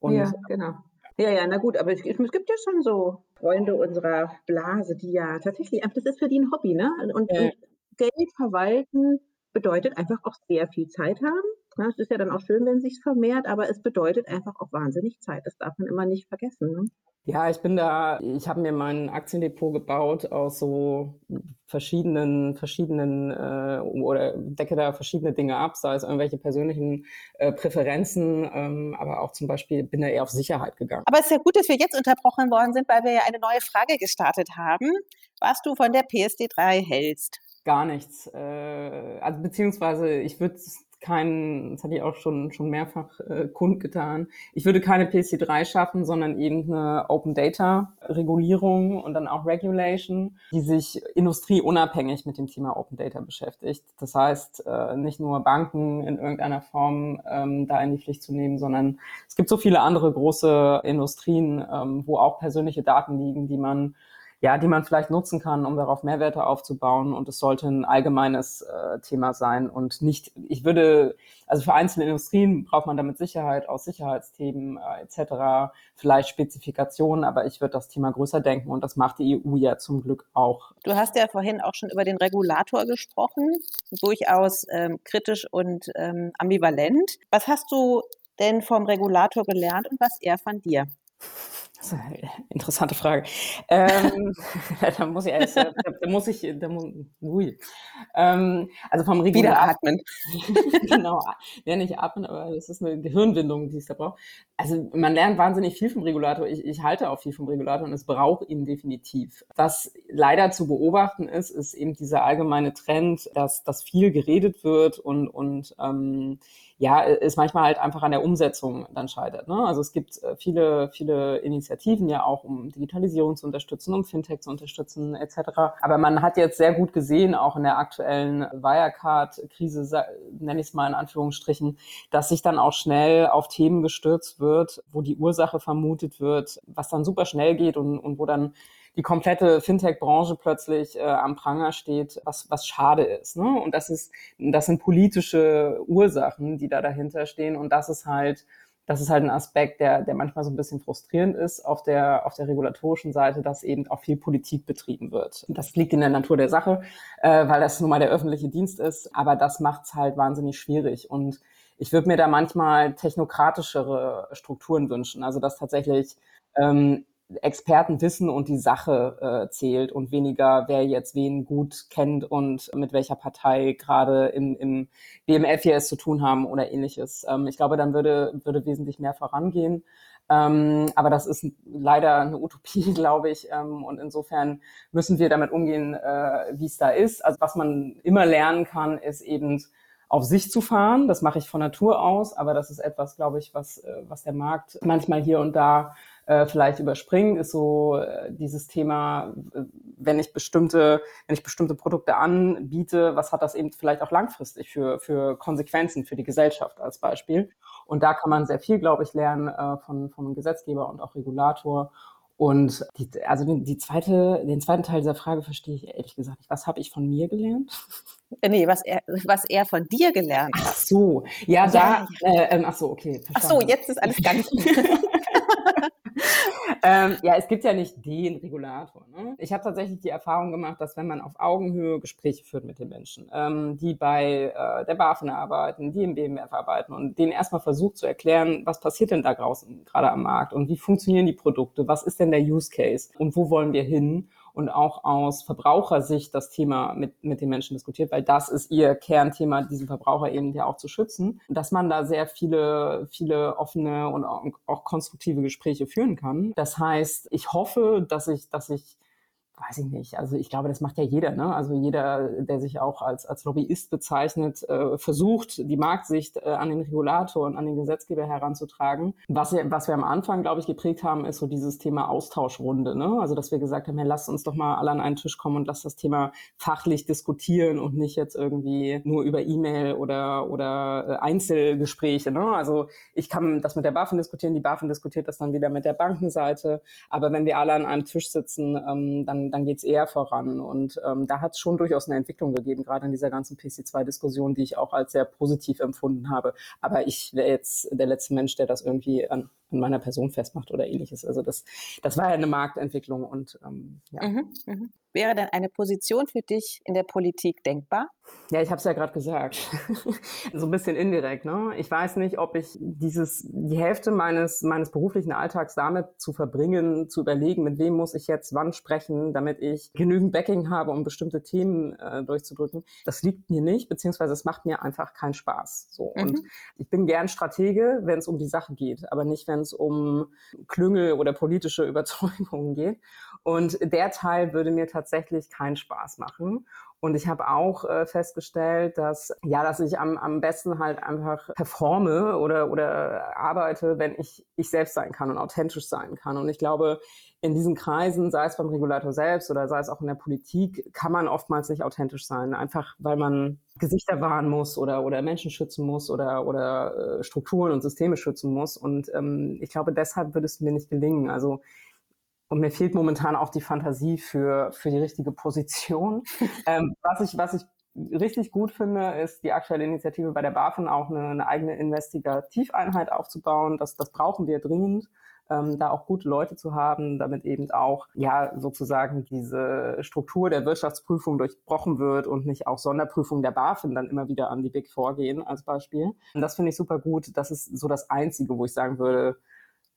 Und, ja, genau. Ja, ja, na gut, aber es, gibt ja schon so Freunde unserer Blase, die ja tatsächlich, das ist für die ein Hobby, ne? Und, ja. und Geld verwalten bedeutet einfach auch sehr viel Zeit haben. Ja, es ist ja dann auch schön, wenn es sich vermehrt, aber es bedeutet einfach auch wahnsinnig Zeit. Das darf man immer nicht vergessen. Ne? Ja, ich bin da, ich habe mir mein Aktiendepot gebaut aus so verschiedenen, verschiedenen äh, oder decke da verschiedene Dinge ab, sei es irgendwelche persönlichen äh, Präferenzen, ähm, aber auch zum Beispiel bin da eher auf Sicherheit gegangen. Aber es ist ja gut, dass wir jetzt unterbrochen worden sind, weil wir ja eine neue Frage gestartet haben, was du von der PSD3 hältst. Gar nichts. Äh, also beziehungsweise ich würde keinen, das hatte ich auch schon, schon mehrfach äh, kundgetan, ich würde keine PC3 schaffen, sondern eben eine Open Data Regulierung und dann auch Regulation, die sich industrieunabhängig mit dem Thema Open Data beschäftigt. Das heißt, äh, nicht nur Banken in irgendeiner Form ähm, da in die Pflicht zu nehmen, sondern es gibt so viele andere große Industrien, ähm, wo auch persönliche Daten liegen, die man ja, die man vielleicht nutzen kann, um darauf Mehrwerte aufzubauen. Und es sollte ein allgemeines äh, Thema sein und nicht, ich würde, also für einzelne Industrien braucht man damit Sicherheit aus Sicherheitsthemen äh, etc., vielleicht Spezifikationen, aber ich würde das Thema größer denken und das macht die EU ja zum Glück auch. Du hast ja vorhin auch schon über den Regulator gesprochen, durchaus ähm, kritisch und ähm, ambivalent. Was hast du denn vom Regulator gelernt und was er von dir? Das ist eine interessante Frage. Ähm, da muss ich, erst, da, muss ich, da muss, ui. Ähm, also vom Wieder atmen. genau, ja nicht atmen, aber das ist eine Gehirnwindung, die es da braucht. Also man lernt wahnsinnig viel vom Regulator. Ich, ich halte auch viel vom Regulator und es braucht ihn definitiv. Was leider zu beobachten ist, ist eben dieser allgemeine Trend, dass, dass viel geredet wird und, und ähm, ja, es manchmal halt einfach an der Umsetzung dann scheitert. Ne? Also es gibt äh, viele, viele Initiativen ja auch, um Digitalisierung zu unterstützen, um Fintech zu unterstützen, etc. Aber man hat jetzt sehr gut gesehen, auch in der aktuellen Wirecard-Krise, nenne ich es mal in Anführungsstrichen, dass sich dann auch schnell auf Themen gestürzt wird, wo die Ursache vermutet wird, was dann super schnell geht und, und wo dann die komplette Fintech-Branche plötzlich äh, am Pranger steht, was, was schade ist. Ne? Und das ist, das sind politische Ursachen, die da dahinter stehen. Und das ist halt, das ist halt ein Aspekt, der, der manchmal so ein bisschen frustrierend ist auf der, auf der regulatorischen Seite, dass eben auch viel Politik betrieben wird. Das liegt in der Natur der Sache, äh, weil das nun mal der öffentliche Dienst ist. Aber das macht es halt wahnsinnig schwierig. Und ich würde mir da manchmal technokratischere Strukturen wünschen. Also dass tatsächlich ähm, Experten wissen und die Sache äh, zählt und weniger, wer jetzt wen gut kennt und mit welcher Partei gerade im, im BMF hier es zu tun haben oder ähnliches. Ähm, ich glaube, dann würde, würde wesentlich mehr vorangehen. Ähm, aber das ist leider eine Utopie, glaube ich. Ähm, und insofern müssen wir damit umgehen, äh, wie es da ist. Also was man immer lernen kann, ist eben auf sich zu fahren. Das mache ich von Natur aus, aber das ist etwas, glaube ich, was, äh, was der Markt manchmal hier und da äh, vielleicht überspringen, ist so äh, dieses Thema, wenn ich bestimmte, wenn ich bestimmte Produkte anbiete, was hat das eben vielleicht auch langfristig für, für Konsequenzen für die Gesellschaft als Beispiel. Und da kann man sehr viel, glaube ich, lernen äh, von, von Gesetzgeber und auch Regulator. Und die, also den, die zweite, den zweiten Teil dieser Frage verstehe ich ehrlich gesagt nicht. Was habe ich von mir gelernt? Nee, was er, was er von dir gelernt hat. Ach so, ja, ja da, ja. Äh, ähm, ach so, okay. Verstanden. Ach so, jetzt ist alles ganz. Ähm, ja, es gibt ja nicht den Regulator. Ne? Ich habe tatsächlich die Erfahrung gemacht, dass wenn man auf Augenhöhe Gespräche führt mit den Menschen, ähm, die bei äh, der BaFin arbeiten, die im BMF arbeiten und denen erstmal versucht zu erklären, was passiert denn da draußen gerade am Markt und wie funktionieren die Produkte, was ist denn der Use Case und wo wollen wir hin und auch aus Verbrauchersicht das Thema mit, mit den Menschen diskutiert, weil das ist ihr Kernthema, diesen Verbraucher eben ja auch zu schützen, dass man da sehr viele, viele offene und auch, auch konstruktive Gespräche führen kann. Das heißt, ich hoffe, dass ich, dass ich weiß ich nicht. Also ich glaube, das macht ja jeder. Ne? Also jeder, der sich auch als, als Lobbyist bezeichnet, äh, versucht, die Marktsicht äh, an den Regulator und an den Gesetzgeber heranzutragen. Was, wir, was wir am Anfang, glaube ich, geprägt haben, ist so dieses Thema Austauschrunde. Ne? Also dass wir gesagt haben, ja, lasst uns doch mal alle an einen Tisch kommen und lasst das Thema fachlich diskutieren und nicht jetzt irgendwie nur über E-Mail oder, oder äh, Einzelgespräche. Ne? Also ich kann das mit der BaFin diskutieren, die BaFin diskutiert das dann wieder mit der Bankenseite. Aber wenn wir alle an einem Tisch sitzen, ähm, dann dann, geht es eher voran. Und ähm, da hat es schon durchaus eine Entwicklung gegeben, gerade in dieser ganzen PC2-Diskussion, die ich auch als sehr positiv empfunden habe. Aber ich wäre jetzt der letzte Mensch, der das irgendwie an, an meiner Person festmacht oder ähnliches. Also das, das war ja eine Marktentwicklung und ähm, ja. Mhm, mh. Wäre denn eine Position für dich in der Politik denkbar? Ja, ich habe es ja gerade gesagt. so ein bisschen indirekt. Ne? Ich weiß nicht, ob ich dieses die Hälfte meines meines beruflichen Alltags damit zu verbringen, zu überlegen, mit wem muss ich jetzt wann sprechen, damit ich genügend Backing habe, um bestimmte Themen äh, durchzudrücken. Das liegt mir nicht, beziehungsweise es macht mir einfach keinen Spaß. So mhm. und ich bin gern Stratege, wenn es um die Sache geht, aber nicht, wenn es um Klüngel oder politische Überzeugungen geht. Und der Teil würde mir tatsächlich keinen Spaß machen. Und ich habe auch äh, festgestellt, dass ja, dass ich am, am besten halt einfach performe oder oder arbeite, wenn ich ich selbst sein kann und authentisch sein kann. Und ich glaube, in diesen Kreisen, sei es beim Regulator selbst oder sei es auch in der Politik, kann man oftmals nicht authentisch sein, einfach weil man Gesichter wahren muss oder oder Menschen schützen muss oder oder äh, Strukturen und Systeme schützen muss. Und ähm, ich glaube, deshalb würde es mir nicht gelingen. Also und mir fehlt momentan auch die Fantasie für, für die richtige Position. ähm, was, ich, was ich richtig gut finde, ist die aktuelle Initiative bei der BaFin auch eine, eine eigene Investigativeinheit aufzubauen. Das, das brauchen wir dringend. Ähm, da auch gute Leute zu haben, damit eben auch ja sozusagen diese Struktur der Wirtschaftsprüfung durchbrochen wird und nicht auch Sonderprüfungen der BaFin dann immer wieder an die Big Four gehen als Beispiel. Und das finde ich super gut. Das ist so das Einzige, wo ich sagen würde,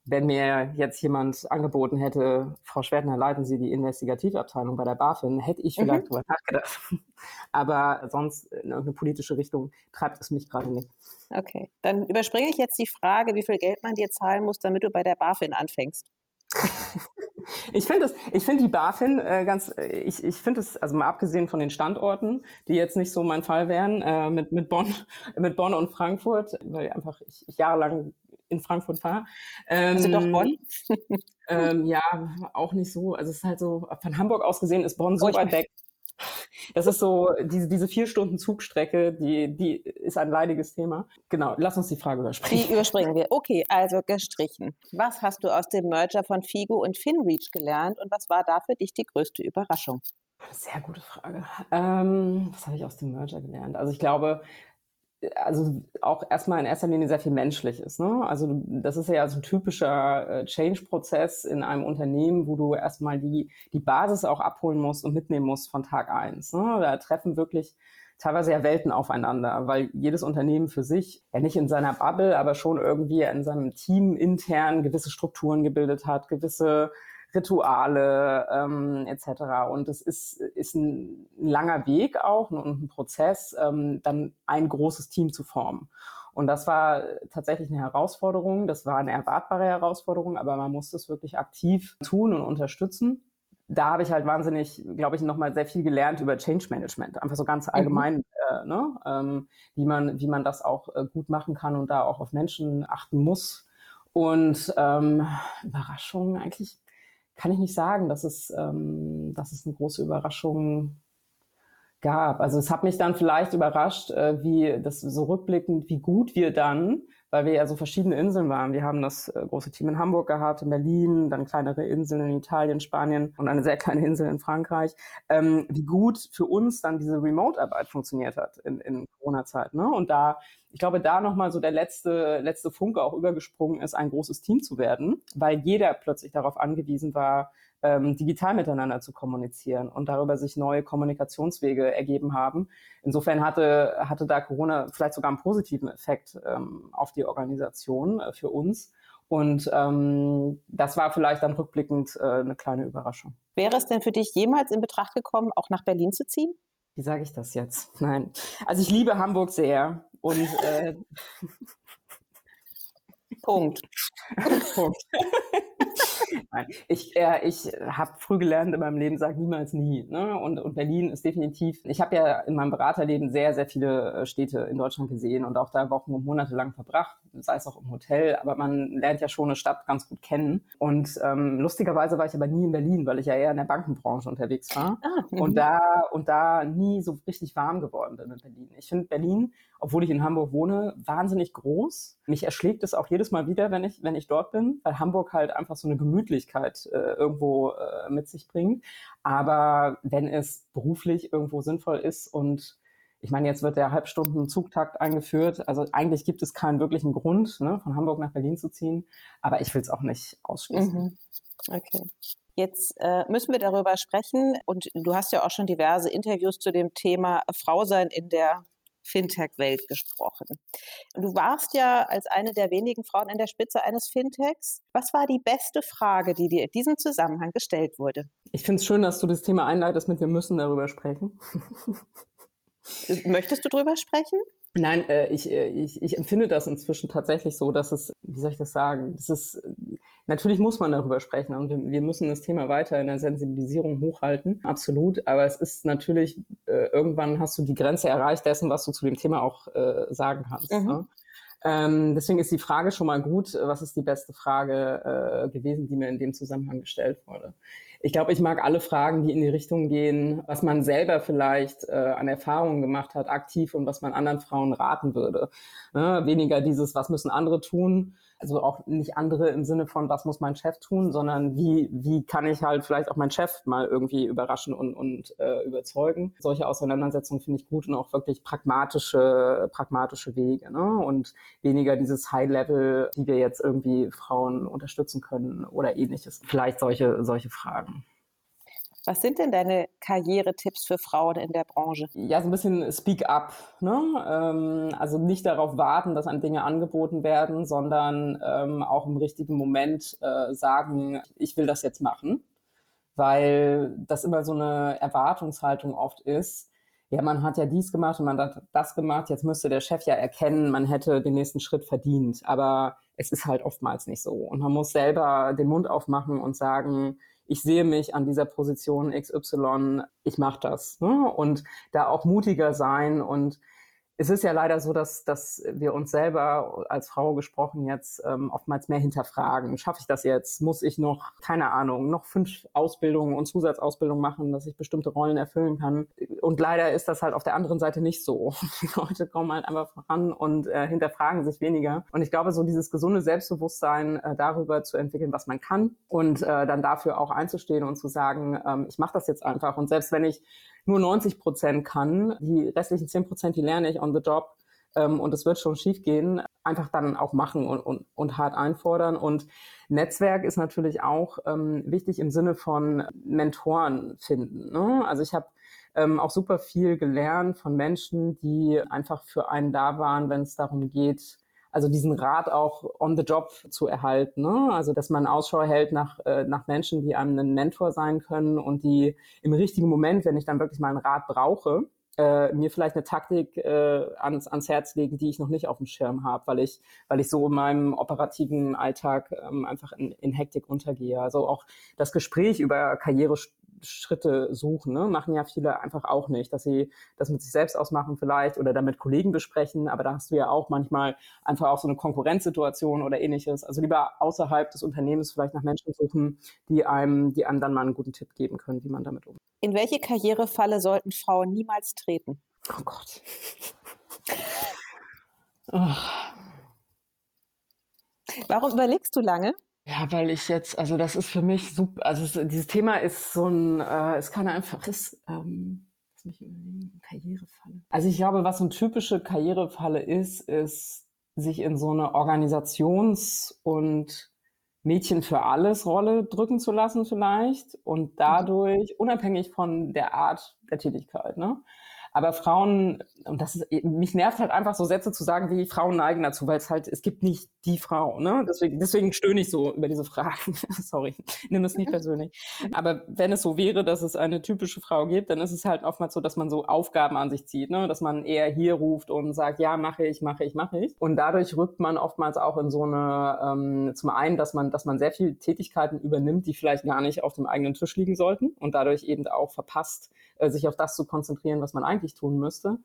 wenn mir jetzt jemand angeboten hätte, Frau Schwertner, leiten Sie die Investigativabteilung bei der BaFin, hätte ich vielleicht mhm. drüber nachgedacht. Aber sonst in irgendeine politische Richtung treibt es mich gerade nicht. Okay, dann überspringe ich jetzt die Frage, wie viel Geld man dir zahlen muss, damit du bei der BaFin anfängst. Ich finde ich finde die BaFin äh, ganz, äh, ich, ich finde es, also mal abgesehen von den Standorten, die jetzt nicht so mein Fall wären, äh, mit, mit Bonn, mit Bonn und Frankfurt, weil einfach ich, ich jahrelang in Frankfurt war. Ähm, also doch Bonn? ähm, ja, auch nicht so. Also es ist halt so, von Hamburg aus gesehen ist Bonn so oh, weit weg. Das ist so, diese, diese vier Stunden Zugstrecke, die, die ist ein leidiges Thema. Genau, lass uns die Frage überspringen. Die überspringen wir. Okay, also gestrichen. Was hast du aus dem Merger von Figo und FinReach gelernt und was war da für dich die größte Überraschung? Sehr gute Frage. Ähm, was habe ich aus dem Merger gelernt? Also ich glaube, also auch erstmal in erster Linie sehr viel menschlich ist. Ne? Also das ist ja so ein typischer äh, Change-Prozess in einem Unternehmen, wo du erstmal die, die Basis auch abholen musst und mitnehmen musst von Tag eins. Ne? Da treffen wirklich teilweise ja Welten aufeinander, weil jedes Unternehmen für sich ja nicht in seiner Bubble, aber schon irgendwie in seinem Team intern gewisse Strukturen gebildet hat, gewisse Rituale ähm, etc. Und es ist, ist ein langer Weg auch und ein Prozess, ähm, dann ein großes Team zu formen. Und das war tatsächlich eine Herausforderung. Das war eine erwartbare Herausforderung, aber man musste es wirklich aktiv tun und unterstützen. Da habe ich halt wahnsinnig, glaube ich, nochmal sehr viel gelernt über Change Management. Einfach so ganz mhm. allgemein, mhm. äh, ne? ähm, wie, man, wie man das auch äh, gut machen kann und da auch auf Menschen achten muss. Und ähm, Überraschungen eigentlich kann ich nicht sagen, dass es, ähm, dass es eine große Überraschung gab. Also es hat mich dann vielleicht überrascht, äh, wie das so rückblickend, wie gut wir dann weil wir ja so verschiedene Inseln waren. Wir haben das äh, große Team in Hamburg gehabt, in Berlin, dann kleinere Inseln in Italien, Spanien und eine sehr kleine Insel in Frankreich. Ähm, wie gut für uns dann diese Remote-Arbeit funktioniert hat in, in Corona-Zeit. Ne? Und da, ich glaube, da nochmal so der letzte, letzte Funke auch übergesprungen ist, ein großes Team zu werden, weil jeder plötzlich darauf angewiesen war, ähm, digital miteinander zu kommunizieren und darüber sich neue Kommunikationswege ergeben haben. Insofern hatte, hatte da Corona vielleicht sogar einen positiven Effekt ähm, auf die Organisation äh, für uns. Und ähm, das war vielleicht dann rückblickend äh, eine kleine Überraschung. Wäre es denn für dich jemals in Betracht gekommen, auch nach Berlin zu ziehen? Wie sage ich das jetzt? Nein. Also ich liebe Hamburg sehr und äh, Punkt. Punkt. Ich, äh, ich habe früh gelernt in meinem Leben, sag niemals nie. Ne? Und, und Berlin ist definitiv, ich habe ja in meinem Beraterleben sehr, sehr viele äh, Städte in Deutschland gesehen und auch da Wochen und Monate lang verbracht, sei es auch im Hotel, aber man lernt ja schon eine Stadt ganz gut kennen. Und ähm, lustigerweise war ich aber nie in Berlin, weil ich ja eher in der Bankenbranche unterwegs war ah, und da und da nie so richtig warm geworden bin in Berlin. Ich finde Berlin obwohl ich in Hamburg wohne, wahnsinnig groß. Mich erschlägt es auch jedes Mal wieder, wenn ich, wenn ich dort bin, weil Hamburg halt einfach so eine Gemütlichkeit äh, irgendwo äh, mit sich bringt. Aber wenn es beruflich irgendwo sinnvoll ist und ich meine, jetzt wird der Halbstunden Zugtakt eingeführt. Also eigentlich gibt es keinen wirklichen Grund, ne, von Hamburg nach Berlin zu ziehen. Aber ich will es auch nicht ausschließen. Mhm. Okay. Jetzt äh, müssen wir darüber sprechen. Und du hast ja auch schon diverse Interviews zu dem Thema Frau sein in der Fintech-Welt gesprochen. Du warst ja als eine der wenigen Frauen an der Spitze eines Fintechs. Was war die beste Frage, die dir in diesem Zusammenhang gestellt wurde? Ich finde es schön, dass du das Thema einleitest mit wir müssen darüber sprechen. Möchtest du darüber sprechen? Nein, äh, ich, äh, ich, ich empfinde das inzwischen tatsächlich so, dass es, wie soll ich das sagen, das ist, natürlich muss man darüber sprechen und wir, wir müssen das Thema weiter in der Sensibilisierung hochhalten, absolut, aber es ist natürlich, äh, irgendwann hast du die Grenze erreicht dessen, was du zu dem Thema auch äh, sagen kannst. Mhm. Ne? Ähm, deswegen ist die Frage schon mal gut, was ist die beste Frage äh, gewesen, die mir in dem Zusammenhang gestellt wurde. Ich glaube, ich mag alle Fragen, die in die Richtung gehen, was man selber vielleicht äh, an Erfahrungen gemacht hat, aktiv und was man anderen Frauen raten würde. Ne? Weniger dieses, was müssen andere tun, also auch nicht andere im Sinne von, was muss mein Chef tun, sondern wie, wie kann ich halt vielleicht auch meinen Chef mal irgendwie überraschen und, und äh, überzeugen. Solche Auseinandersetzungen finde ich gut und auch wirklich pragmatische, pragmatische Wege. Ne? Und weniger dieses High-Level, wie wir jetzt irgendwie Frauen unterstützen können oder ähnliches. Vielleicht solche, solche Fragen. Was sind denn deine Karrieretipps für Frauen in der Branche? Ja, so ein bisschen Speak up. Ne? Ähm, also nicht darauf warten, dass einem Dinge angeboten werden, sondern ähm, auch im richtigen Moment äh, sagen, ich will das jetzt machen. Weil das immer so eine Erwartungshaltung oft ist. Ja, man hat ja dies gemacht und man hat das gemacht. Jetzt müsste der Chef ja erkennen, man hätte den nächsten Schritt verdient. Aber es ist halt oftmals nicht so. Und man muss selber den Mund aufmachen und sagen, ich sehe mich an dieser Position XY, ich mache das. Ne? Und da auch mutiger sein und es ist ja leider so, dass, dass wir uns selber als Frau gesprochen jetzt ähm, oftmals mehr hinterfragen. Schaffe ich das jetzt? Muss ich noch, keine Ahnung, noch fünf Ausbildungen und Zusatzausbildungen machen, dass ich bestimmte Rollen erfüllen kann? Und leider ist das halt auf der anderen Seite nicht so. Die Leute kommen halt einfach voran und äh, hinterfragen sich weniger. Und ich glaube, so dieses gesunde Selbstbewusstsein äh, darüber zu entwickeln, was man kann und äh, dann dafür auch einzustehen und zu sagen, ähm, ich mache das jetzt einfach. Und selbst wenn ich nur 90 Prozent kann. Die restlichen 10 Prozent, die lerne ich on the job. Ähm, und es wird schon schief gehen. Einfach dann auch machen und, und, und hart einfordern. Und Netzwerk ist natürlich auch ähm, wichtig im Sinne von Mentoren finden. Ne? Also ich habe ähm, auch super viel gelernt von Menschen, die einfach für einen da waren, wenn es darum geht, also diesen Rat auch on the job zu erhalten. Ne? Also dass man Ausschau hält nach, äh, nach Menschen, die einem ein Mentor sein können und die im richtigen Moment, wenn ich dann wirklich mal einen Rat brauche, äh, mir vielleicht eine Taktik äh, ans, ans Herz legen, die ich noch nicht auf dem Schirm habe, weil ich, weil ich so in meinem operativen Alltag ähm, einfach in, in Hektik untergehe. Also auch das Gespräch über Karriere Schritte suchen. Ne? Machen ja viele einfach auch nicht, dass sie das mit sich selbst ausmachen vielleicht oder damit Kollegen besprechen. Aber da hast du ja auch manchmal einfach auch so eine Konkurrenzsituation oder ähnliches. Also lieber außerhalb des Unternehmens vielleicht nach Menschen suchen, die einem, die einem dann mal einen guten Tipp geben können, wie man damit umgeht. In welche Karrierefalle sollten Frauen niemals treten? Oh Gott. oh. Warum überlegst du lange? Ja, weil ich jetzt, also das ist für mich super, also es, dieses Thema ist so ein, äh, es kann einfach, ist, ähm, lass mich überlegen, Karrierefalle. Also ich glaube, was so eine typische Karrierefalle ist, ist, sich in so eine Organisations- und Mädchen für alles Rolle drücken zu lassen vielleicht und dadurch, unabhängig von der Art der Tätigkeit, ne? Aber Frauen, und das ist, mich nervt halt einfach so Sätze zu sagen, wie Frauen neigen dazu, weil es halt, es gibt nicht die Frau, ne? Deswegen, deswegen stöhne ich so über diese Fragen. Sorry, nimm es nicht persönlich. Aber wenn es so wäre, dass es eine typische Frau gibt, dann ist es halt oftmals so, dass man so Aufgaben an sich zieht, ne? Dass man eher hier ruft und sagt, ja, mache ich, mache ich, mache ich. Und dadurch rückt man oftmals auch in so eine, ähm, zum einen, dass man, dass man sehr viel Tätigkeiten übernimmt, die vielleicht gar nicht auf dem eigenen Tisch liegen sollten und dadurch eben auch verpasst, äh, sich auf das zu konzentrieren, was man eigentlich tun müsste.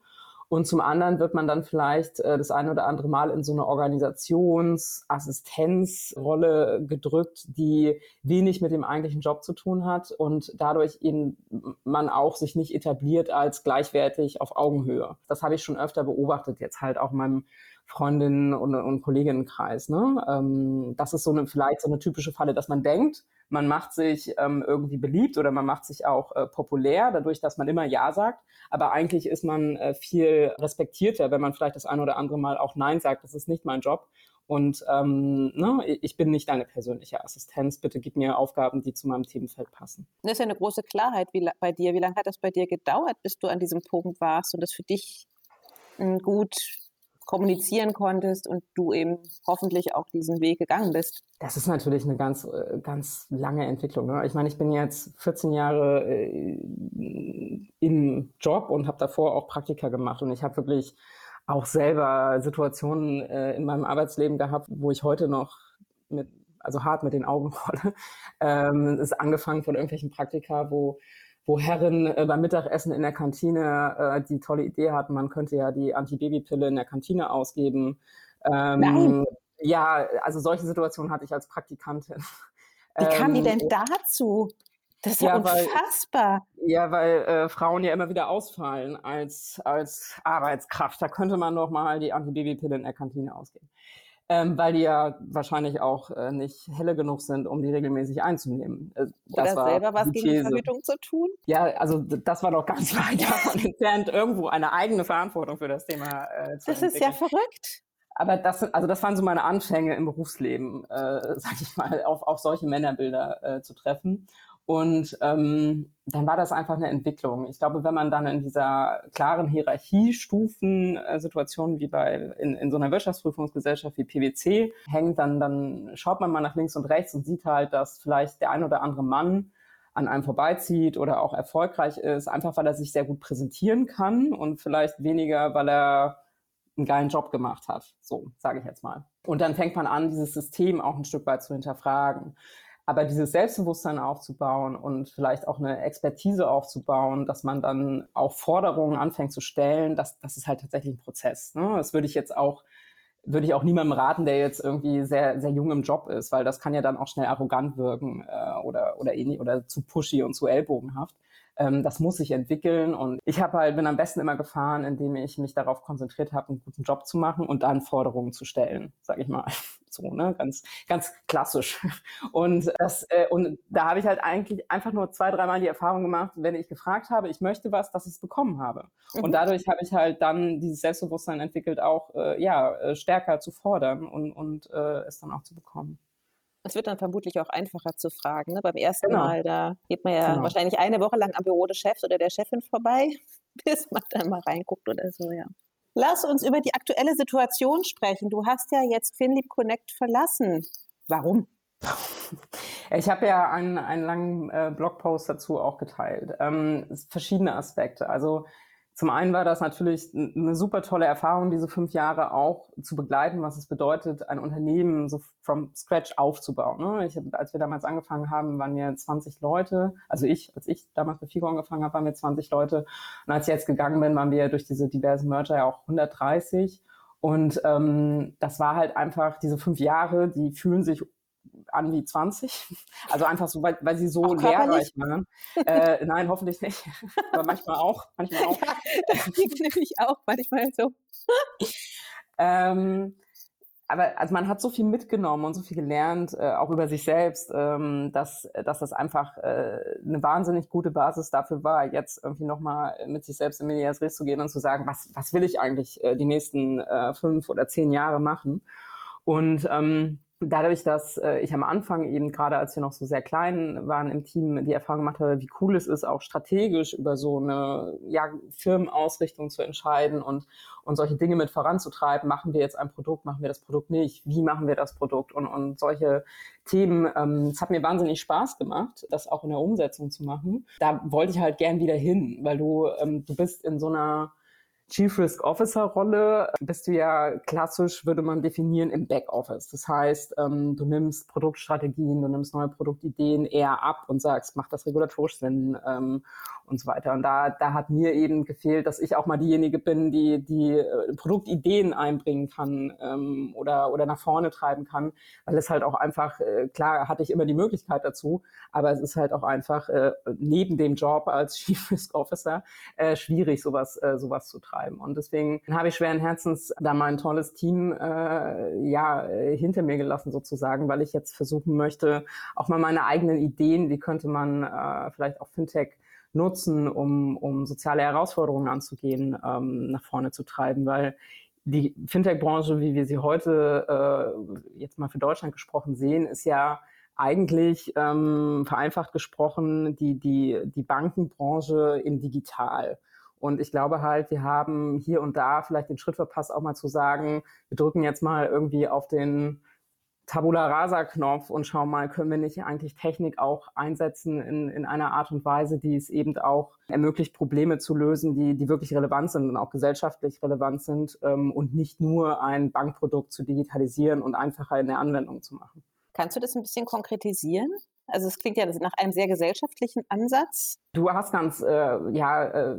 Und zum anderen wird man dann vielleicht äh, das eine oder andere Mal in so eine Organisationsassistenzrolle gedrückt, die wenig mit dem eigentlichen Job zu tun hat und dadurch eben man auch sich nicht etabliert als gleichwertig auf Augenhöhe. Das habe ich schon öfter beobachtet, jetzt halt auch in meinem Freundinnen- und, und Kolleginnenkreis. Ne? Ähm, das ist so eine vielleicht so eine typische Falle, dass man denkt, man macht sich ähm, irgendwie beliebt oder man macht sich auch äh, populär, dadurch, dass man immer Ja sagt. Aber eigentlich ist man äh, viel respektierter, wenn man vielleicht das ein oder andere Mal auch Nein sagt. Das ist nicht mein Job. Und ähm, ne, ich bin nicht deine persönliche Assistenz. Bitte gib mir Aufgaben, die zu meinem Themenfeld passen. Das ist ja eine große Klarheit wie, bei dir. Wie lange hat das bei dir gedauert, bis du an diesem Punkt warst und das für dich hm, gut kommunizieren konntest und du eben hoffentlich auch diesen Weg gegangen bist. Das ist natürlich eine ganz, äh, ganz lange Entwicklung. Ne? Ich meine, ich bin jetzt 14 Jahre äh, im Job und habe davor auch Praktika gemacht und ich habe wirklich auch selber Situationen äh, in meinem Arbeitsleben gehabt, wo ich heute noch mit, also hart mit den Augen rolle. Ähm, ist angefangen von irgendwelchen Praktika, wo wo Herren äh, beim Mittagessen in der Kantine äh, die tolle Idee hatten, man könnte ja die Antibabypille in der Kantine ausgeben. Ähm, Nein. Ja, also solche Situationen hatte ich als Praktikantin. Wie kam die denn ähm, dazu? Das ist ja, ja unfassbar. Weil, ja, weil äh, Frauen ja immer wieder ausfallen als, als Arbeitskraft. Da könnte man doch mal die Antibabypille in der Kantine ausgeben ähm, weil die ja wahrscheinlich auch äh, nicht helle genug sind, um die regelmäßig einzunehmen. Äh, das Oder selber was gegen die Verhütung zu tun? Ja, also das war doch ganz weit davon entfernt, irgendwo eine eigene Verantwortung für das Thema äh, zu Das entwickeln. ist ja verrückt. Aber das, also das waren so meine Anfänge im Berufsleben, äh, sag ich mal, auf, auf solche Männerbilder äh, zu treffen. Und ähm, dann war das einfach eine Entwicklung. Ich glaube, wenn man dann in dieser klaren Hierarchiestufen-Situation wie bei in, in so einer Wirtschaftsprüfungsgesellschaft wie PwC hängt, dann, dann schaut man mal nach links und rechts und sieht halt, dass vielleicht der ein oder andere Mann an einem vorbeizieht oder auch erfolgreich ist, einfach weil er sich sehr gut präsentieren kann und vielleicht weniger, weil er einen geilen Job gemacht hat. So, sage ich jetzt mal. Und dann fängt man an, dieses System auch ein Stück weit zu hinterfragen. Aber dieses Selbstbewusstsein aufzubauen und vielleicht auch eine Expertise aufzubauen, dass man dann auch Forderungen anfängt zu stellen, das, das ist halt tatsächlich ein Prozess. Ne? Das würde ich jetzt auch, würde ich auch niemandem raten, der jetzt irgendwie sehr, sehr jung im Job ist, weil das kann ja dann auch schnell arrogant wirken äh, oder, oder ähnlich oder zu pushy und zu ellbogenhaft. Ähm, das muss sich entwickeln und ich habe halt bin am besten immer gefahren, indem ich mich darauf konzentriert habe, einen guten Job zu machen und dann Forderungen zu stellen, sage ich mal. So, ne, ganz, ganz klassisch. Und das, äh, und da habe ich halt eigentlich einfach nur zwei, dreimal die Erfahrung gemacht, wenn ich gefragt habe, ich möchte was, dass ich es bekommen habe. Mhm. Und dadurch habe ich halt dann dieses Selbstbewusstsein entwickelt, auch äh, ja äh, stärker zu fordern und, und äh, es dann auch zu bekommen. Es wird dann vermutlich auch einfacher zu fragen. Ne? Beim ersten genau. Mal, da geht man ja genau. wahrscheinlich eine Woche lang am Büro des Chefs oder der Chefin vorbei, bis man dann mal reinguckt oder so, ja. Lass uns über die aktuelle Situation sprechen. Du hast ja jetzt FinLeap Connect verlassen. Warum? Ich habe ja einen, einen langen äh, Blogpost dazu auch geteilt. Ähm, verschiedene Aspekte. Also zum einen war das natürlich eine super tolle Erfahrung, diese fünf Jahre auch zu begleiten, was es bedeutet, ein Unternehmen so from scratch aufzubauen. Ne? Ich, als wir damals angefangen haben, waren wir 20 Leute. Also ich, als ich damals bei FIGO angefangen habe, waren wir 20 Leute. Und als ich jetzt gegangen bin, waren wir durch diese diversen Merger ja auch 130. Und ähm, das war halt einfach, diese fünf Jahre, die fühlen sich an wie 20. Also einfach so, weil, weil sie so lehrreich waren. Äh, nein, hoffentlich nicht. Aber manchmal auch. Manchmal auch. Ja, das klingt nämlich auch manchmal so. ähm, aber also man hat so viel mitgenommen und so viel gelernt, äh, auch über sich selbst, ähm, dass, dass das einfach äh, eine wahnsinnig gute Basis dafür war, jetzt irgendwie nochmal mit sich selbst in Medias Res zu gehen und zu sagen, was, was will ich eigentlich äh, die nächsten äh, fünf oder zehn Jahre machen? Und ähm, dadurch, dass äh, ich am Anfang eben gerade, als wir noch so sehr klein waren im Team, die Erfahrung gemacht habe, wie cool es ist, auch strategisch über so eine ja, Firmenausrichtung zu entscheiden und, und solche Dinge mit voranzutreiben. Machen wir jetzt ein Produkt, machen wir das Produkt nicht? Wie machen wir das Produkt? Und, und solche Themen, ähm, es hat mir wahnsinnig Spaß gemacht, das auch in der Umsetzung zu machen. Da wollte ich halt gern wieder hin, weil du, ähm, du bist in so einer Chief Risk Officer Rolle bist du ja klassisch, würde man definieren, im Backoffice. Das heißt, ähm, du nimmst Produktstrategien, du nimmst neue Produktideen eher ab und sagst, macht das regulatorisch Sinn ähm, und so weiter. Und da, da hat mir eben gefehlt, dass ich auch mal diejenige bin, die die äh, Produktideen einbringen kann ähm, oder, oder nach vorne treiben kann, weil es halt auch einfach, äh, klar hatte ich immer die Möglichkeit dazu, aber es ist halt auch einfach äh, neben dem Job als Chief Risk Officer äh, schwierig, sowas, äh, sowas zu treiben. Und deswegen habe ich schweren Herzens da mein tolles Team äh, ja hinter mir gelassen sozusagen, weil ich jetzt versuchen möchte, auch mal meine eigenen Ideen, wie könnte man äh, vielleicht auch Fintech nutzen, um, um soziale Herausforderungen anzugehen, ähm, nach vorne zu treiben, weil die Fintech-Branche, wie wir sie heute äh, jetzt mal für Deutschland gesprochen sehen, ist ja eigentlich ähm, vereinfacht gesprochen die, die, die Bankenbranche im Digital. Und ich glaube halt, wir haben hier und da vielleicht den Schritt verpasst, auch mal zu sagen, wir drücken jetzt mal irgendwie auf den Tabula Rasa Knopf und schauen mal, können wir nicht eigentlich Technik auch einsetzen in, in einer Art und Weise, die es eben auch ermöglicht, Probleme zu lösen, die, die wirklich relevant sind und auch gesellschaftlich relevant sind ähm, und nicht nur ein Bankprodukt zu digitalisieren und einfacher in der Anwendung zu machen. Kannst du das ein bisschen konkretisieren? Also es klingt ja nach einem sehr gesellschaftlichen Ansatz. Du hast ganz äh, ja, äh,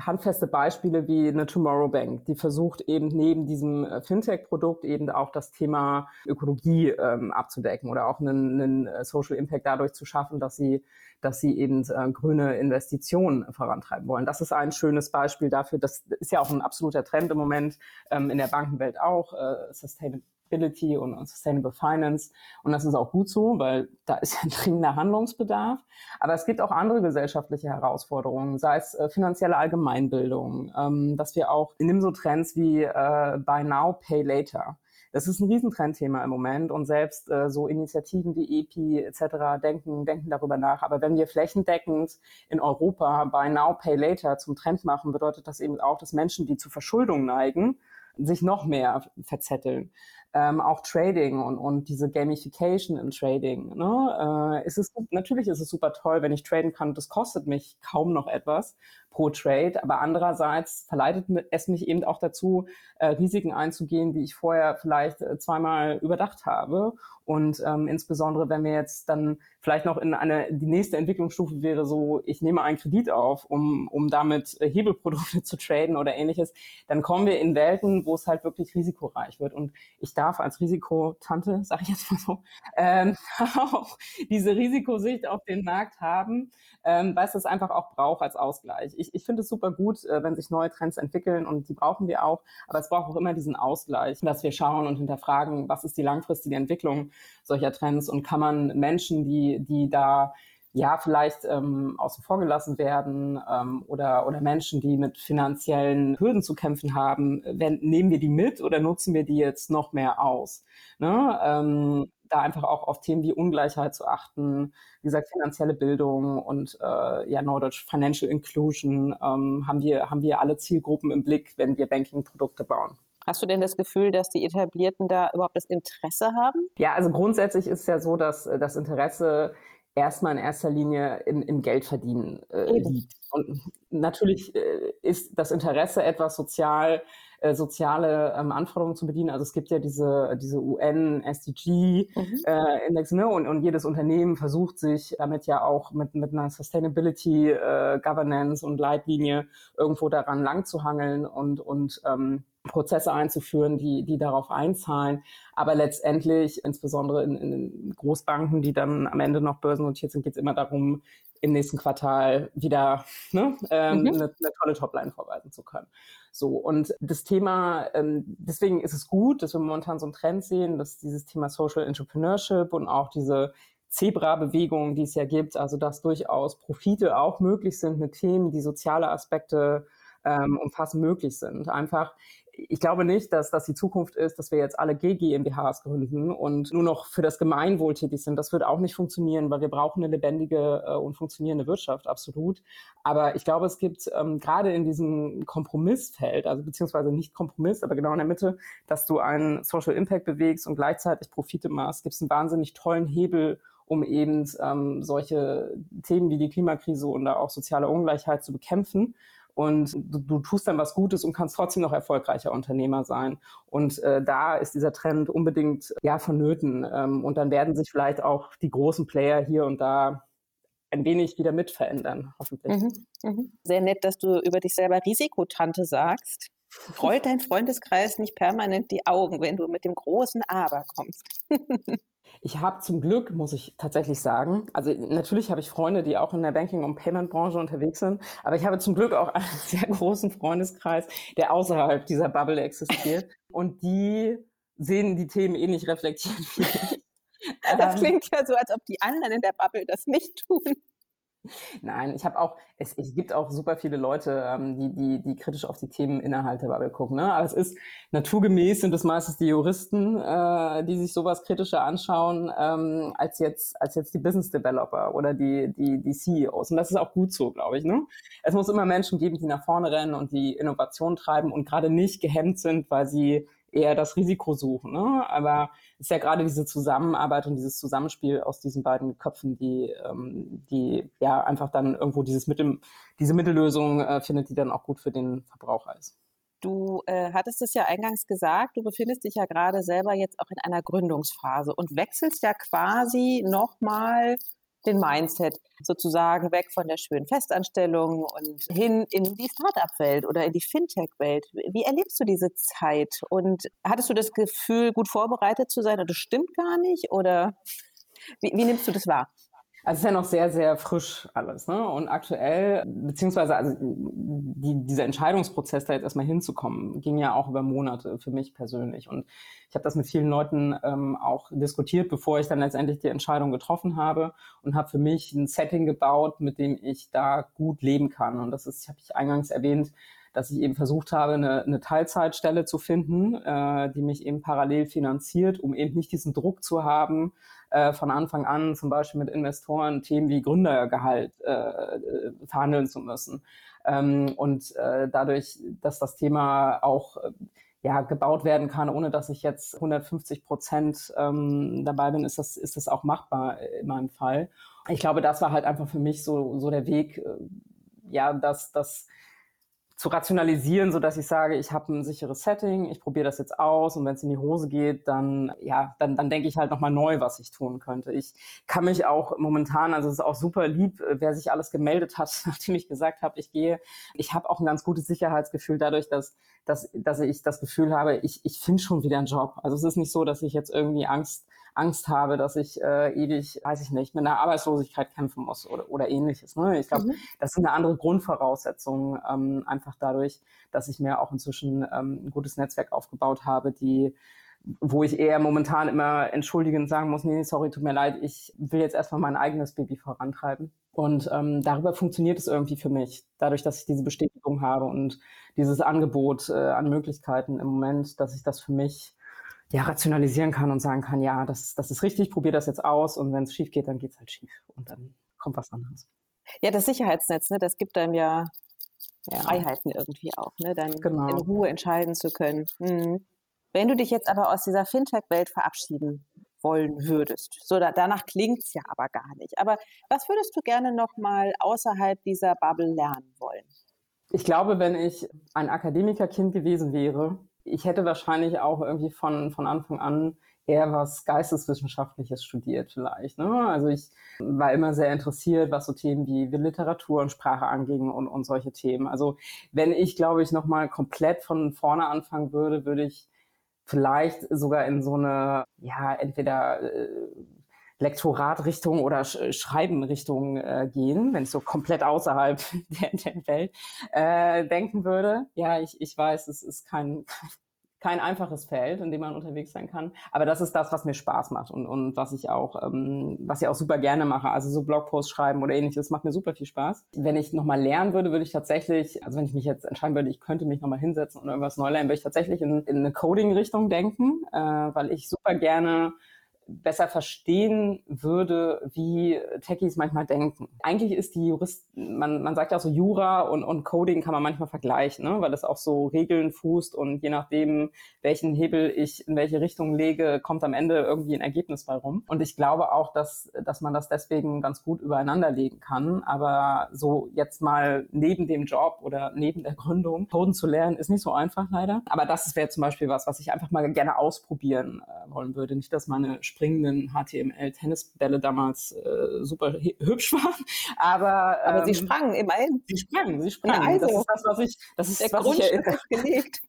handfeste Beispiele wie eine Tomorrow Bank, die versucht eben neben diesem äh, Fintech-Produkt eben auch das Thema Ökologie ähm, abzudecken oder auch einen, einen äh, Social Impact dadurch zu schaffen, dass sie dass sie eben äh, grüne Investitionen vorantreiben wollen. Das ist ein schönes Beispiel dafür. Das ist ja auch ein absoluter Trend im Moment ähm, in der Bankenwelt auch. Äh, Sustainable Sustainability und, und Sustainable Finance. Und das ist auch gut so, weil da ist ja dringender Handlungsbedarf. Aber es gibt auch andere gesellschaftliche Herausforderungen, sei es äh, finanzielle Allgemeinbildung, ähm, dass wir auch, nehmen so Trends wie äh, Buy Now, Pay Later Das ist ein Riesentrendthema im Moment und selbst äh, so Initiativen wie EPI etc. denken, denken darüber nach. Aber wenn wir flächendeckend in Europa bei Now Pay Later zum Trend machen, bedeutet das eben auch, dass Menschen, die zu Verschuldung neigen, sich noch mehr verzetteln ähm, auch Trading und, und diese Gamification im Trading. Ne? Äh, es ist, natürlich ist es super toll, wenn ich traden kann. Das kostet mich kaum noch etwas pro Trade, aber andererseits verleitet es mich eben auch dazu, äh, Risiken einzugehen, die ich vorher vielleicht äh, zweimal überdacht habe. Und ähm, insbesondere, wenn wir jetzt dann vielleicht noch in eine, die nächste Entwicklungsstufe wäre so, ich nehme einen Kredit auf, um, um damit äh, Hebelprodukte zu traden oder ähnliches, dann kommen wir in Welten, wo es halt wirklich risikoreich wird. Und ich darf als Risikotante, sage ich jetzt mal so, ähm, auch diese Risikosicht auf den Markt haben, ähm, weil es das einfach auch braucht als Ausgleich. Ich, ich finde es super gut, äh, wenn sich neue Trends entwickeln und die brauchen wir auch, aber es braucht auch immer diesen Ausgleich, dass wir schauen und hinterfragen, was ist die langfristige Entwicklung solcher Trends und kann man Menschen, die, die da ja vielleicht ähm, außen vor gelassen werden ähm, oder, oder Menschen, die mit finanziellen Hürden zu kämpfen haben, wenn, nehmen wir die mit oder nutzen wir die jetzt noch mehr aus? Ne? Ähm, da einfach auch auf Themen wie Ungleichheit zu achten, wie gesagt, finanzielle Bildung und äh, ja, Neudeutsch Financial Inclusion ähm, haben wir, haben wir alle Zielgruppen im Blick, wenn wir Banking-Produkte bauen. Hast du denn das Gefühl, dass die Etablierten da überhaupt das Interesse haben? Ja, also grundsätzlich ist es ja so, dass äh, das Interesse erstmal in erster Linie im, im Geldverdienen äh, liegt. Und natürlich äh, ist das Interesse etwas sozial äh, soziale ähm, Anforderungen zu bedienen. Also es gibt ja diese, diese UN-SDG-Index, mhm. äh, ne? Und, und jedes Unternehmen versucht sich damit ja auch mit, mit einer Sustainability äh, Governance und Leitlinie irgendwo daran lang zu hangeln und, und ähm, Prozesse einzuführen, die, die darauf einzahlen. Aber letztendlich, insbesondere in, in Großbanken, die dann am Ende noch börsennotiert sind, geht es immer darum, im nächsten Quartal wieder ne, ähm, mhm. eine, eine tolle Topline vorweisen zu können. So, und das Thema, ähm, deswegen ist es gut, dass wir momentan so einen Trend sehen, dass dieses Thema Social Entrepreneurship und auch diese Zebra-Bewegung, die es ja gibt, also dass durchaus Profite auch möglich sind mit Themen, die soziale Aspekte ähm, umfassend möglich sind. Einfach ich glaube nicht, dass das die Zukunft ist, dass wir jetzt alle GmbHs gründen und nur noch für das Gemeinwohl tätig sind. Das wird auch nicht funktionieren, weil wir brauchen eine lebendige äh, und funktionierende Wirtschaft, absolut. Aber ich glaube, es gibt ähm, gerade in diesem Kompromissfeld, also beziehungsweise nicht Kompromiss, aber genau in der Mitte, dass du einen Social Impact bewegst und gleichzeitig Profite machst, gibt es einen wahnsinnig tollen Hebel, um eben ähm, solche Themen wie die Klimakrise und auch soziale Ungleichheit zu bekämpfen und du, du, tust dann was Gutes und kannst trotzdem noch erfolgreicher Unternehmer sein. Und äh, da ist dieser Trend unbedingt ja vonnöten. Ähm, und dann werden sich vielleicht auch die großen Player hier und da ein wenig wieder mit verändern, hoffentlich. Mhm, mh. Sehr nett, dass du über dich selber Risikotante sagst. Rollt dein Freundeskreis nicht permanent die Augen, wenn du mit dem großen Aber kommst? Ich habe zum Glück, muss ich tatsächlich sagen, also natürlich habe ich Freunde, die auch in der Banking- und Payment-Branche unterwegs sind, aber ich habe zum Glück auch einen sehr großen Freundeskreis, der außerhalb dieser Bubble existiert und die sehen die Themen ähnlich reflektiert wie ich. Das ähm, klingt ja so, als ob die anderen in der Bubble das nicht tun. Nein, ich habe auch, es, es gibt auch super viele Leute, ähm, die, die, die kritisch auf die Themen innerhalb der Bubble gucken. Ne? Aber es ist naturgemäß sind es meistens die Juristen, äh, die sich sowas kritischer anschauen, ähm, als jetzt, als jetzt die Business Developer oder die, die, die CEOs. Und das ist auch gut so, glaube ich. Ne? Es muss immer Menschen geben, die nach vorne rennen und die Innovation treiben und gerade nicht gehemmt sind, weil sie eher das Risiko suchen. Ne? Aber ist ja gerade diese Zusammenarbeit und dieses Zusammenspiel aus diesen beiden Köpfen, die, ähm, die ja einfach dann irgendwo dieses Mittel, diese Mittellösung äh, findet, die dann auch gut für den Verbraucher ist. Du äh, hattest es ja eingangs gesagt, du befindest dich ja gerade selber jetzt auch in einer Gründungsphase und wechselst ja quasi nochmal den Mindset sozusagen weg von der schönen Festanstellung und hin in die Startup-Welt oder in die Fintech-Welt. Wie erlebst du diese Zeit? Und hattest du das Gefühl, gut vorbereitet zu sein oder das stimmt gar nicht? Oder wie, wie nimmst du das wahr? Also es ist ja noch sehr, sehr frisch alles. Ne? Und aktuell, beziehungsweise also die, dieser Entscheidungsprozess, da jetzt erstmal hinzukommen, ging ja auch über Monate für mich persönlich. Und ich habe das mit vielen Leuten ähm, auch diskutiert, bevor ich dann letztendlich die Entscheidung getroffen habe und habe für mich ein Setting gebaut, mit dem ich da gut leben kann. Und das ist, habe ich eingangs erwähnt, dass ich eben versucht habe, eine, eine Teilzeitstelle zu finden, äh, die mich eben parallel finanziert, um eben nicht diesen Druck zu haben, äh, von Anfang an zum Beispiel mit Investoren Themen wie Gründergehalt äh, äh verhandeln zu müssen. Ähm, und äh, dadurch, dass das Thema auch äh, ja, gebaut werden kann, ohne dass ich jetzt 150 Prozent ähm, dabei bin, ist das, ist das auch machbar in meinem Fall. Ich glaube, das war halt einfach für mich so, so der Weg, äh, ja, dass, dass zu rationalisieren, so dass ich sage, ich habe ein sicheres Setting, ich probiere das jetzt aus und wenn es in die Hose geht, dann ja, dann, dann denke ich halt nochmal neu, was ich tun könnte. Ich kann mich auch momentan, also es ist auch super lieb, äh, wer sich alles gemeldet hat, nachdem ich gesagt habe, ich gehe. Ich habe auch ein ganz gutes Sicherheitsgefühl dadurch, dass, dass, dass ich das Gefühl habe, ich, ich finde schon wieder einen Job. Also es ist nicht so, dass ich jetzt irgendwie Angst Angst habe, dass ich äh, ewig, weiß ich nicht, mit einer Arbeitslosigkeit kämpfen muss oder, oder ähnliches. Ne? Ich glaube, mhm. das sind eine andere Grundvoraussetzung, ähm, einfach dadurch, dass ich mir auch inzwischen ähm, ein gutes Netzwerk aufgebaut habe, die wo ich eher momentan immer entschuldigend sagen muss, nee, sorry, tut mir leid, ich will jetzt erstmal mein eigenes Baby vorantreiben. Und ähm, darüber funktioniert es irgendwie für mich, dadurch, dass ich diese Bestätigung habe und dieses Angebot äh, an Möglichkeiten im Moment, dass ich das für mich ja, rationalisieren kann und sagen kann, ja, das, das ist richtig, probiere das jetzt aus und wenn es schief geht, dann geht es halt schief und dann kommt was anderes. Ja, das Sicherheitsnetz, ne, das gibt einem ja, ja. Freiheiten irgendwie auch, ne, dann genau. in Ruhe entscheiden zu können. Hm. Wenn du dich jetzt aber aus dieser Fintech-Welt verabschieden wollen würdest, so da, danach klingt's ja aber gar nicht. Aber was würdest du gerne noch mal außerhalb dieser Bubble lernen wollen? Ich glaube, wenn ich ein Akademikerkind gewesen wäre, ich hätte wahrscheinlich auch irgendwie von, von Anfang an eher was Geisteswissenschaftliches studiert vielleicht. Ne? Also ich war immer sehr interessiert, was so Themen wie, Literatur und Sprache anging und, und solche Themen. Also wenn ich, glaube ich, nochmal komplett von vorne anfangen würde, würde ich vielleicht sogar in so eine, ja, entweder äh, Lektoratrichtung oder Sch Schreibenrichtung äh, gehen, wenn ich so komplett außerhalb der, der Welt äh, denken würde. Ja, ich, ich weiß, es ist kein, kein einfaches Feld, in dem man unterwegs sein kann. Aber das ist das, was mir Spaß macht und, und was ich auch, ähm, was ich auch super gerne mache. Also so Blogposts schreiben oder ähnliches macht mir super viel Spaß. Wenn ich nochmal lernen würde, würde ich tatsächlich, also wenn ich mich jetzt entscheiden würde, ich könnte mich nochmal hinsetzen und irgendwas neu lernen, würde ich tatsächlich in, in eine Coding-Richtung denken, äh, weil ich super gerne besser verstehen würde, wie Techies manchmal denken. Eigentlich ist die Jurist, man, man sagt ja auch so Jura und, und Coding kann man manchmal vergleichen, ne? weil es auch so Regeln fußt und je nachdem, welchen Hebel ich in welche Richtung lege, kommt am Ende irgendwie ein Ergebnis bei rum. Und ich glaube auch, dass, dass man das deswegen ganz gut übereinander legen kann. Aber so jetzt mal neben dem Job oder neben der Gründung Coden zu lernen, ist nicht so einfach leider. Aber das wäre zum Beispiel was, was ich einfach mal gerne ausprobieren äh, wollen würde. Nicht, dass meine springenden HTML-Tennisbälle damals äh, super hübsch waren. Aber, ähm, aber sie ähm, sprangen immerhin. Sie sprangen, sie sprangen. Ja, also, das ist das, was ich, das ist der was ich ist gelegt.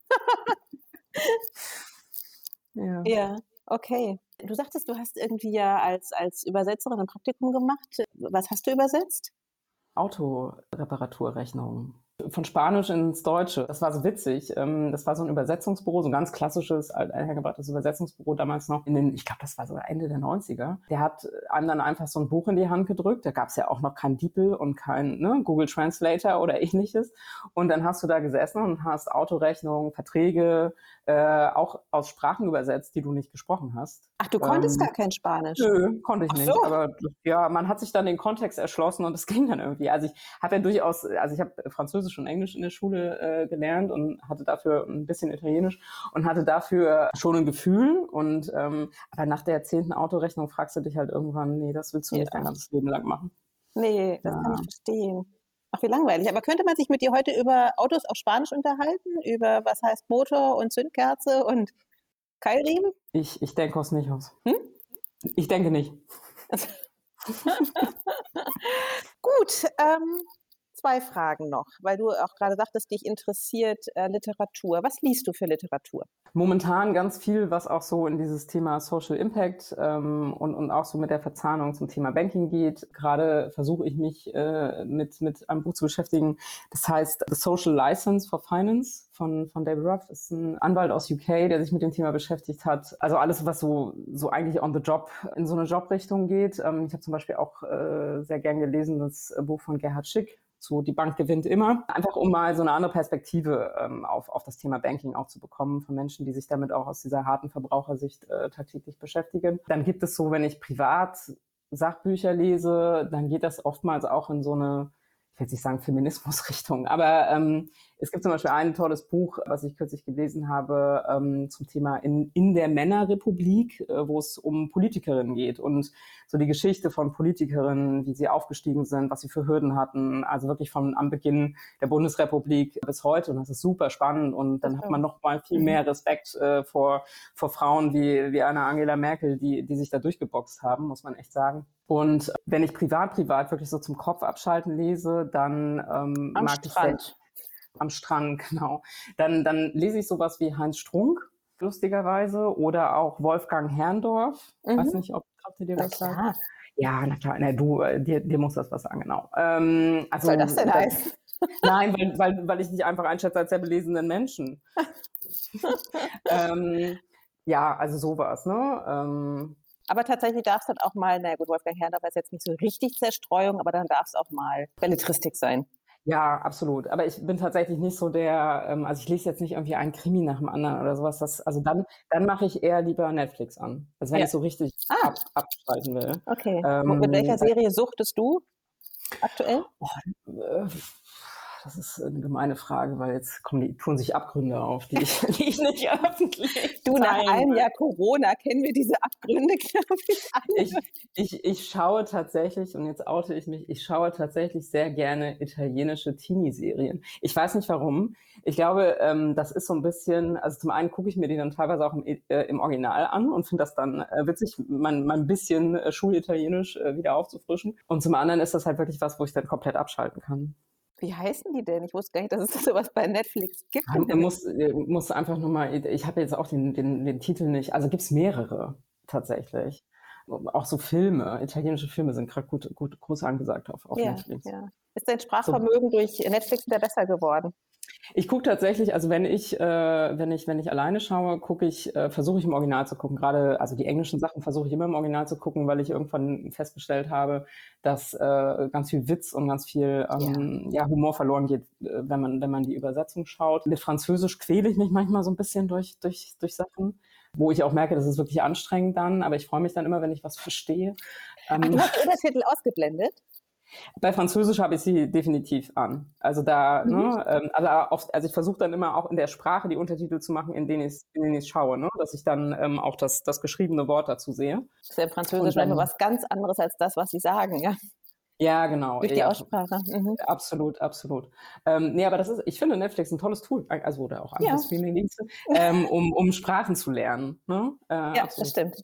ja. ja, okay. Du sagtest, du hast irgendwie ja als, als Übersetzerin ein Praktikum gemacht. Was hast du übersetzt? Autoreparaturrechnungen von Spanisch ins Deutsche. Das war so witzig. Ähm, das war so ein Übersetzungsbüro, so ein ganz klassisches, althergebrachtes Übersetzungsbüro damals noch in den, ich glaube, das war so Ende der 90er. Der hat einem dann einfach so ein Buch in die Hand gedrückt. Da gab es ja auch noch kein DeepL und kein ne, Google Translator oder ähnliches. Und dann hast du da gesessen und hast Autorechnungen, Verträge, äh, auch aus Sprachen übersetzt, die du nicht gesprochen hast. Ach, du konntest ähm, gar kein Spanisch? Nö, konnte ich Ach nicht. So. Aber ja, man hat sich dann den Kontext erschlossen und es ging dann irgendwie. Also ich habe ja durchaus, also ich habe Französisch und Englisch in der Schule äh, gelernt und hatte dafür ein bisschen Italienisch und hatte dafür schon ein Gefühl. Und ähm, aber nach der zehnten Autorechnung fragst du dich halt irgendwann, nee, das willst du nicht dein ganzes Leben lang machen. Nee, das ja. kann ich verstehen. Ach, wie langweilig. Aber könnte man sich mit dir heute über Autos auf Spanisch unterhalten? Über was heißt Motor und Zündkerze und Keilriemen? Ich, ich denke es nicht aus. Hm? Ich denke nicht. Gut, ähm, zwei Fragen noch, weil du auch gerade sagtest, dich interessiert äh, Literatur. Was liest du für Literatur? Momentan ganz viel, was auch so in dieses Thema Social Impact ähm, und, und auch so mit der Verzahnung zum Thema Banking geht. Gerade versuche ich mich äh, mit, mit einem Buch zu beschäftigen. Das heißt The Social License for Finance von, von David Ruff. Das ist ein Anwalt aus UK, der sich mit dem Thema beschäftigt hat. Also alles, was so, so eigentlich on the job in so eine Jobrichtung geht. Ähm, ich habe zum Beispiel auch äh, sehr gern gelesen das Buch von Gerhard Schick, so die Bank gewinnt immer. Einfach um mal so eine andere Perspektive ähm, auf, auf das Thema Banking auch zu bekommen von Menschen, die sich damit auch aus dieser harten Verbrauchersicht äh, tagtäglich beschäftigen. Dann gibt es so, wenn ich privat Sachbücher lese, dann geht das oftmals auch in so eine ich will jetzt nicht sagen Feminismusrichtung, aber ähm, es gibt zum Beispiel ein tolles Buch, was ich kürzlich gelesen habe, ähm, zum Thema in, in der Männerrepublik, äh, wo es um Politikerinnen geht und so die Geschichte von Politikerinnen, wie sie aufgestiegen sind, was sie für Hürden hatten, also wirklich von am Beginn der Bundesrepublik bis heute. Und das ist super spannend und dann hat man noch mal viel mehr Respekt äh, vor, vor Frauen wie, wie eine Angela Merkel, die, die sich da durchgeboxt haben, muss man echt sagen. Und wenn ich privat, privat wirklich so zum Kopf abschalten lese, dann ähm, am mag Strand. ich am Strand, genau. Dann, dann lese ich sowas wie Heinz Strunk, lustigerweise, oder auch Wolfgang Herrndorf. Mhm. Weiß nicht, ob, ob du dir was sagst. Ja, na klar, na, du, äh, dir, dir muss das was sagen, genau. Ähm, also, was soll das denn heißen? Nein, weil, weil, weil ich dich einfach einschätze als sehr belesenen Menschen. ähm, ja, also sowas, ne? Ähm, aber tatsächlich darf es dann auch mal, na gut, Wolfgang Herrndorf ist jetzt nicht so richtig Zerstreuung, aber dann darf es auch mal Belletristik sein. Ja, absolut. Aber ich bin tatsächlich nicht so der, ähm, also ich lese jetzt nicht irgendwie einen Krimi nach dem anderen oder sowas. Das, also dann, dann mache ich eher lieber Netflix an. Also wenn ja. ich so richtig ah. ab, abschalten will. Okay. Ähm, Mit welcher Serie suchtest du aktuell? Oh, äh, das ist eine gemeine Frage, weil jetzt kommen die, tun sich Abgründe auf, die ich, die ich nicht öffentlich. Du, nach einem Jahr Corona kennen wir diese Abgründe, glaube ich, alle. Ich, ich, ich schaue tatsächlich, und jetzt oute ich mich, ich schaue tatsächlich sehr gerne italienische Teenie-Serien. Ich weiß nicht warum. Ich glaube, ähm, das ist so ein bisschen, also zum einen gucke ich mir die dann teilweise auch im, äh, im Original an und finde das dann äh, witzig, mein, mein bisschen äh, Schulitalienisch äh, wieder aufzufrischen. Und zum anderen ist das halt wirklich was, wo ich dann komplett abschalten kann. Wie heißen die denn? Ich wusste gar nicht, dass es sowas bei Netflix gibt. Man muss, muss einfach nur mal, ich habe jetzt auch den, den, den Titel nicht, also gibt es mehrere tatsächlich. Auch so Filme, italienische Filme sind gerade gut, gut groß angesagt auf, auf ja, Netflix. Ja. Ist dein Sprachvermögen so. durch Netflix wieder besser geworden? Ich gucke tatsächlich, also wenn ich, äh, wenn ich, wenn ich alleine schaue, gucke ich, äh, versuche ich im Original zu gucken. Gerade, also die englischen Sachen versuche ich immer im Original zu gucken, weil ich irgendwann festgestellt habe, dass äh, ganz viel Witz und ganz viel ähm, ja. ja. Humor verloren geht, äh, wenn man, wenn man die Übersetzung schaut. Mit Französisch quäle ich mich manchmal so ein bisschen durch, durch, durch Sachen, wo ich auch merke, das ist wirklich anstrengend dann, aber ich freue mich dann immer, wenn ich was verstehe. Ähm, Ach, du hast Untertitel ausgeblendet? Bei Französisch habe ich sie definitiv an. Also da, mhm. ne, ähm, also, oft, also ich versuche dann immer auch in der Sprache die Untertitel zu machen, in denen ich, in denen ich schaue, ne? dass ich dann ähm, auch das, das geschriebene Wort dazu sehe. Das ist ja Französisch dann, was ganz anderes als das, was sie sagen, ja. Ja, genau. Durch die ja, Aussprache. Mhm. Absolut, absolut. Ähm, nee, aber das ist, ich finde Netflix ein tolles Tool, also oder auch andere ja. Streamingdienste, ähm, um, um Sprachen zu lernen. Ne? Äh, ja, absolut. das stimmt.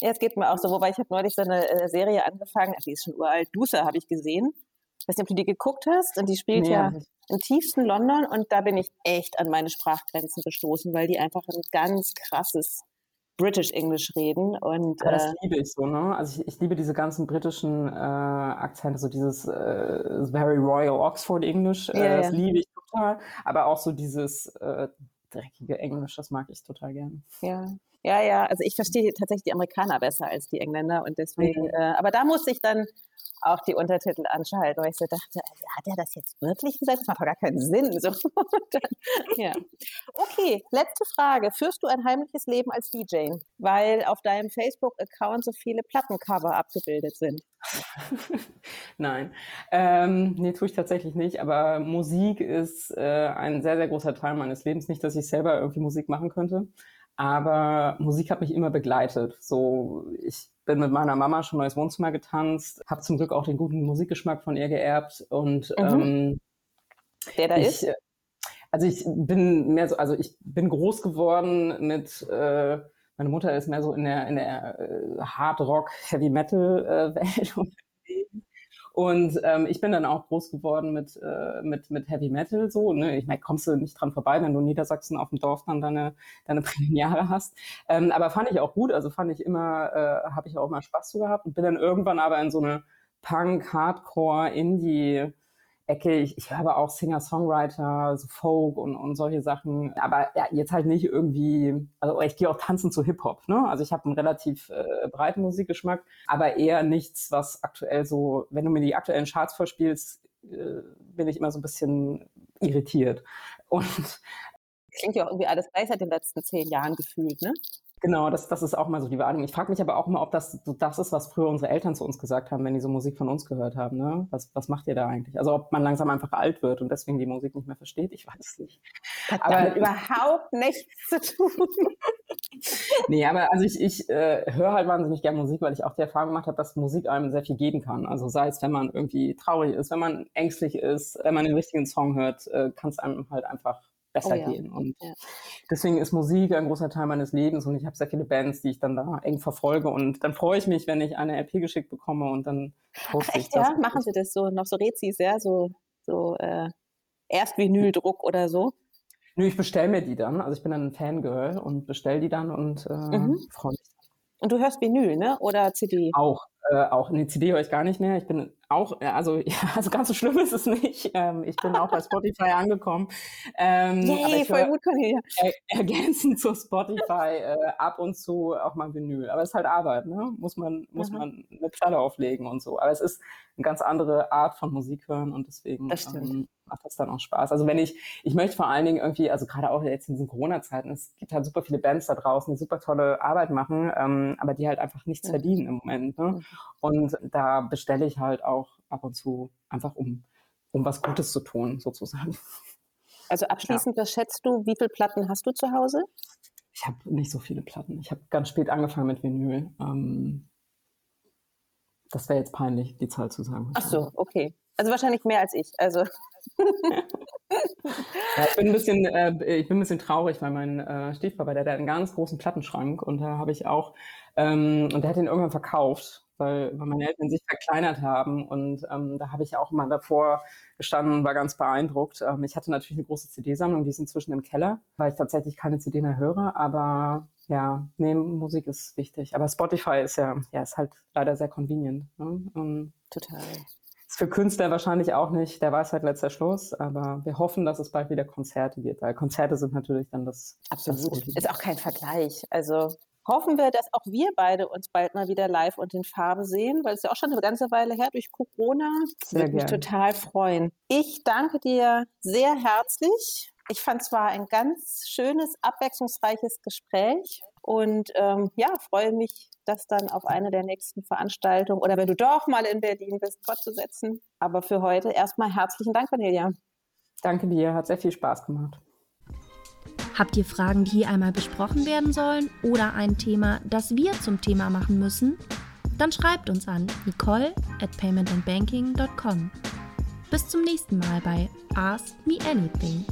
Ja, es geht mir auch so, wobei ich habe neulich so eine äh, Serie angefangen, die ist schon uralt, Dusa habe ich gesehen. Ich weiß nicht, ob du die geguckt hast und die spielt nee, ja im tiefsten London und da bin ich echt an meine Sprachgrenzen gestoßen, weil die einfach ein ganz krasses British English reden und ja, das äh, liebe ich so, ne? Also ich, ich liebe diese ganzen britischen äh, Akzente, so dieses äh, very Royal Oxford English, äh, ja, das ja. liebe ich total, aber auch so dieses äh, dreckige Englisch, das mag ich total gerne. Ja, ja, ja, also ich verstehe tatsächlich die Amerikaner besser als die Engländer und deswegen, mhm. äh, aber da musste ich dann auch die Untertitel anschalten, weil ich so dachte, also hat er das jetzt wirklich gesagt? Das macht doch gar keinen Sinn. So. ja. Okay, letzte Frage. Führst du ein heimliches Leben als DJ? Weil auf deinem Facebook-Account so viele Plattencover abgebildet sind. Nein, ähm, nee, tue ich tatsächlich nicht. Aber Musik ist äh, ein sehr, sehr großer Teil meines Lebens. Nicht, dass ich selber irgendwie Musik machen könnte. Aber Musik hat mich immer begleitet. So, ich bin mit meiner Mama schon neues Wohnzimmer getanzt, habe zum Glück auch den guten Musikgeschmack von ihr geerbt und mhm. ähm, der da ich, ist. Äh, also ich bin mehr so, also ich bin groß geworden mit äh, meine Mutter ist mehr so in der in der äh, Hard Rock Heavy Metal äh, Welt Und ähm, ich bin dann auch groß geworden mit, äh, mit, mit Heavy Metal so. Ne? Ich meine, kommst du nicht dran vorbei, wenn du in Niedersachsen auf dem Dorf dann deine, deine Premiere hast. Ähm, aber fand ich auch gut, also fand ich immer, äh, habe ich auch mal Spaß zu gehabt und bin dann irgendwann aber in so eine Punk, Hardcore, Indie Ecke. Ich, ich höre auch Singer-Songwriter, so Folk und, und solche Sachen. Aber ja, jetzt halt nicht irgendwie, also ich gehe auch tanzen zu Hip-Hop. Ne? Also ich habe einen relativ äh, breiten Musikgeschmack, aber eher nichts, was aktuell so, wenn du mir die aktuellen Charts vorspielst, äh, bin ich immer so ein bisschen irritiert. Und klingt ja auch irgendwie alles gleich seit den letzten zehn Jahren gefühlt, ne? Genau, das, das ist auch mal so die Wahrnehmung. Ich frage mich aber auch immer, ob das so das ist, was früher unsere Eltern zu uns gesagt haben, wenn die so Musik von uns gehört haben. Ne? Was, was macht ihr da eigentlich? Also ob man langsam einfach alt wird und deswegen die Musik nicht mehr versteht, ich weiß es nicht. Hat aber damit überhaupt nichts zu tun. nee, aber also ich, ich äh, höre halt wahnsinnig gerne Musik, weil ich auch die Erfahrung gemacht habe, dass Musik einem sehr viel geben kann. Also sei es, wenn man irgendwie traurig ist, wenn man ängstlich ist, wenn man den richtigen Song hört, äh, kann es einem halt einfach besser oh ja. gehen. Und ja. deswegen ist Musik ein großer Teil meines Lebens und ich habe sehr viele Bands, die ich dann da eng verfolge und dann freue ich mich, wenn ich eine LP geschickt bekomme und dann poste Ach, echt, ich das. Ja? Machen Sie das so, noch so Rezis, ja, so, so äh, erst Vinyldruck oder so? Nö, ich bestelle mir die dann. Also ich bin dann ein Fangirl und bestelle die dann und äh, mhm. freue mich. Und du hörst Vinyl, ne? Oder CD? Auch, äh, auch eine CD höre ich gar nicht mehr. Ich bin auch, äh, also, ja, also ganz so schlimm ist es nicht. Ähm, ich bin auch bei Spotify angekommen. Ähm, Yay, voll gut, Cornelia. Er, ergänzend zu Spotify äh, ab und zu auch mal Vinyl. Aber es ist halt Arbeit, ne? Muss man, muss mhm. man eine Platte auflegen und so. Aber es ist eine ganz andere Art von Musik hören und deswegen ähm, macht das dann auch Spaß. Also wenn ich, ich möchte vor allen Dingen irgendwie, also gerade auch jetzt in diesen Corona-Zeiten, es gibt halt super viele Bands da draußen, die super tolle Arbeit machen, ähm, aber die halt einfach nichts mhm. verdienen im Moment. Ne? Und da bestelle ich halt auch ab und zu einfach um, um was Gutes zu tun, sozusagen. Also abschließend, ja. was schätzt du, wie viele Platten hast du zu Hause? Ich habe nicht so viele Platten. Ich habe ganz spät angefangen mit Vinyl. Ähm, das wäre jetzt peinlich, die Zahl zu sagen. Ach so, okay. Also wahrscheinlich mehr als ich. Also. ja, ich bin ein bisschen, äh, ich bin ein bisschen traurig, weil mein äh, Stiefpapa, der, hat einen ganz großen Plattenschrank und da habe ich auch, ähm, und der hat ihn irgendwann verkauft, weil, weil meine Eltern sich verkleinert haben und ähm, da habe ich auch mal davor gestanden und war ganz beeindruckt. Ähm, ich hatte natürlich eine große CD-Sammlung, die ist inzwischen im Keller, weil ich tatsächlich keine CD mehr höre, aber ja, nee, Musik ist wichtig. Aber Spotify ist ja, ja, ist halt leider sehr convenient. Ne? Ähm, Total. Ist für Künstler wahrscheinlich auch nicht der Weisheit letzter Schluss, aber wir hoffen, dass es bald wieder Konzerte gibt, weil Konzerte sind natürlich dann das. Absolut. Das ist auch kein Vergleich. Also hoffen wir, dass auch wir beide uns bald mal wieder live und in Farbe sehen, weil es ja auch schon eine ganze Weile her durch Corona. Das würde mich total freuen. Ich danke dir sehr herzlich ich fand zwar ein ganz schönes, abwechslungsreiches Gespräch und ähm, ja, freue mich, das dann auf eine der nächsten Veranstaltungen oder wenn du doch mal in Berlin bist, fortzusetzen. Aber für heute erstmal herzlichen Dank, Cornelia. Danke dir, hat sehr viel Spaß gemacht. Habt ihr Fragen, die hier einmal besprochen werden sollen oder ein Thema, das wir zum Thema machen müssen? Dann schreibt uns an nicole at paymentandbanking.com. Bis zum nächsten Mal bei Ask Me Anything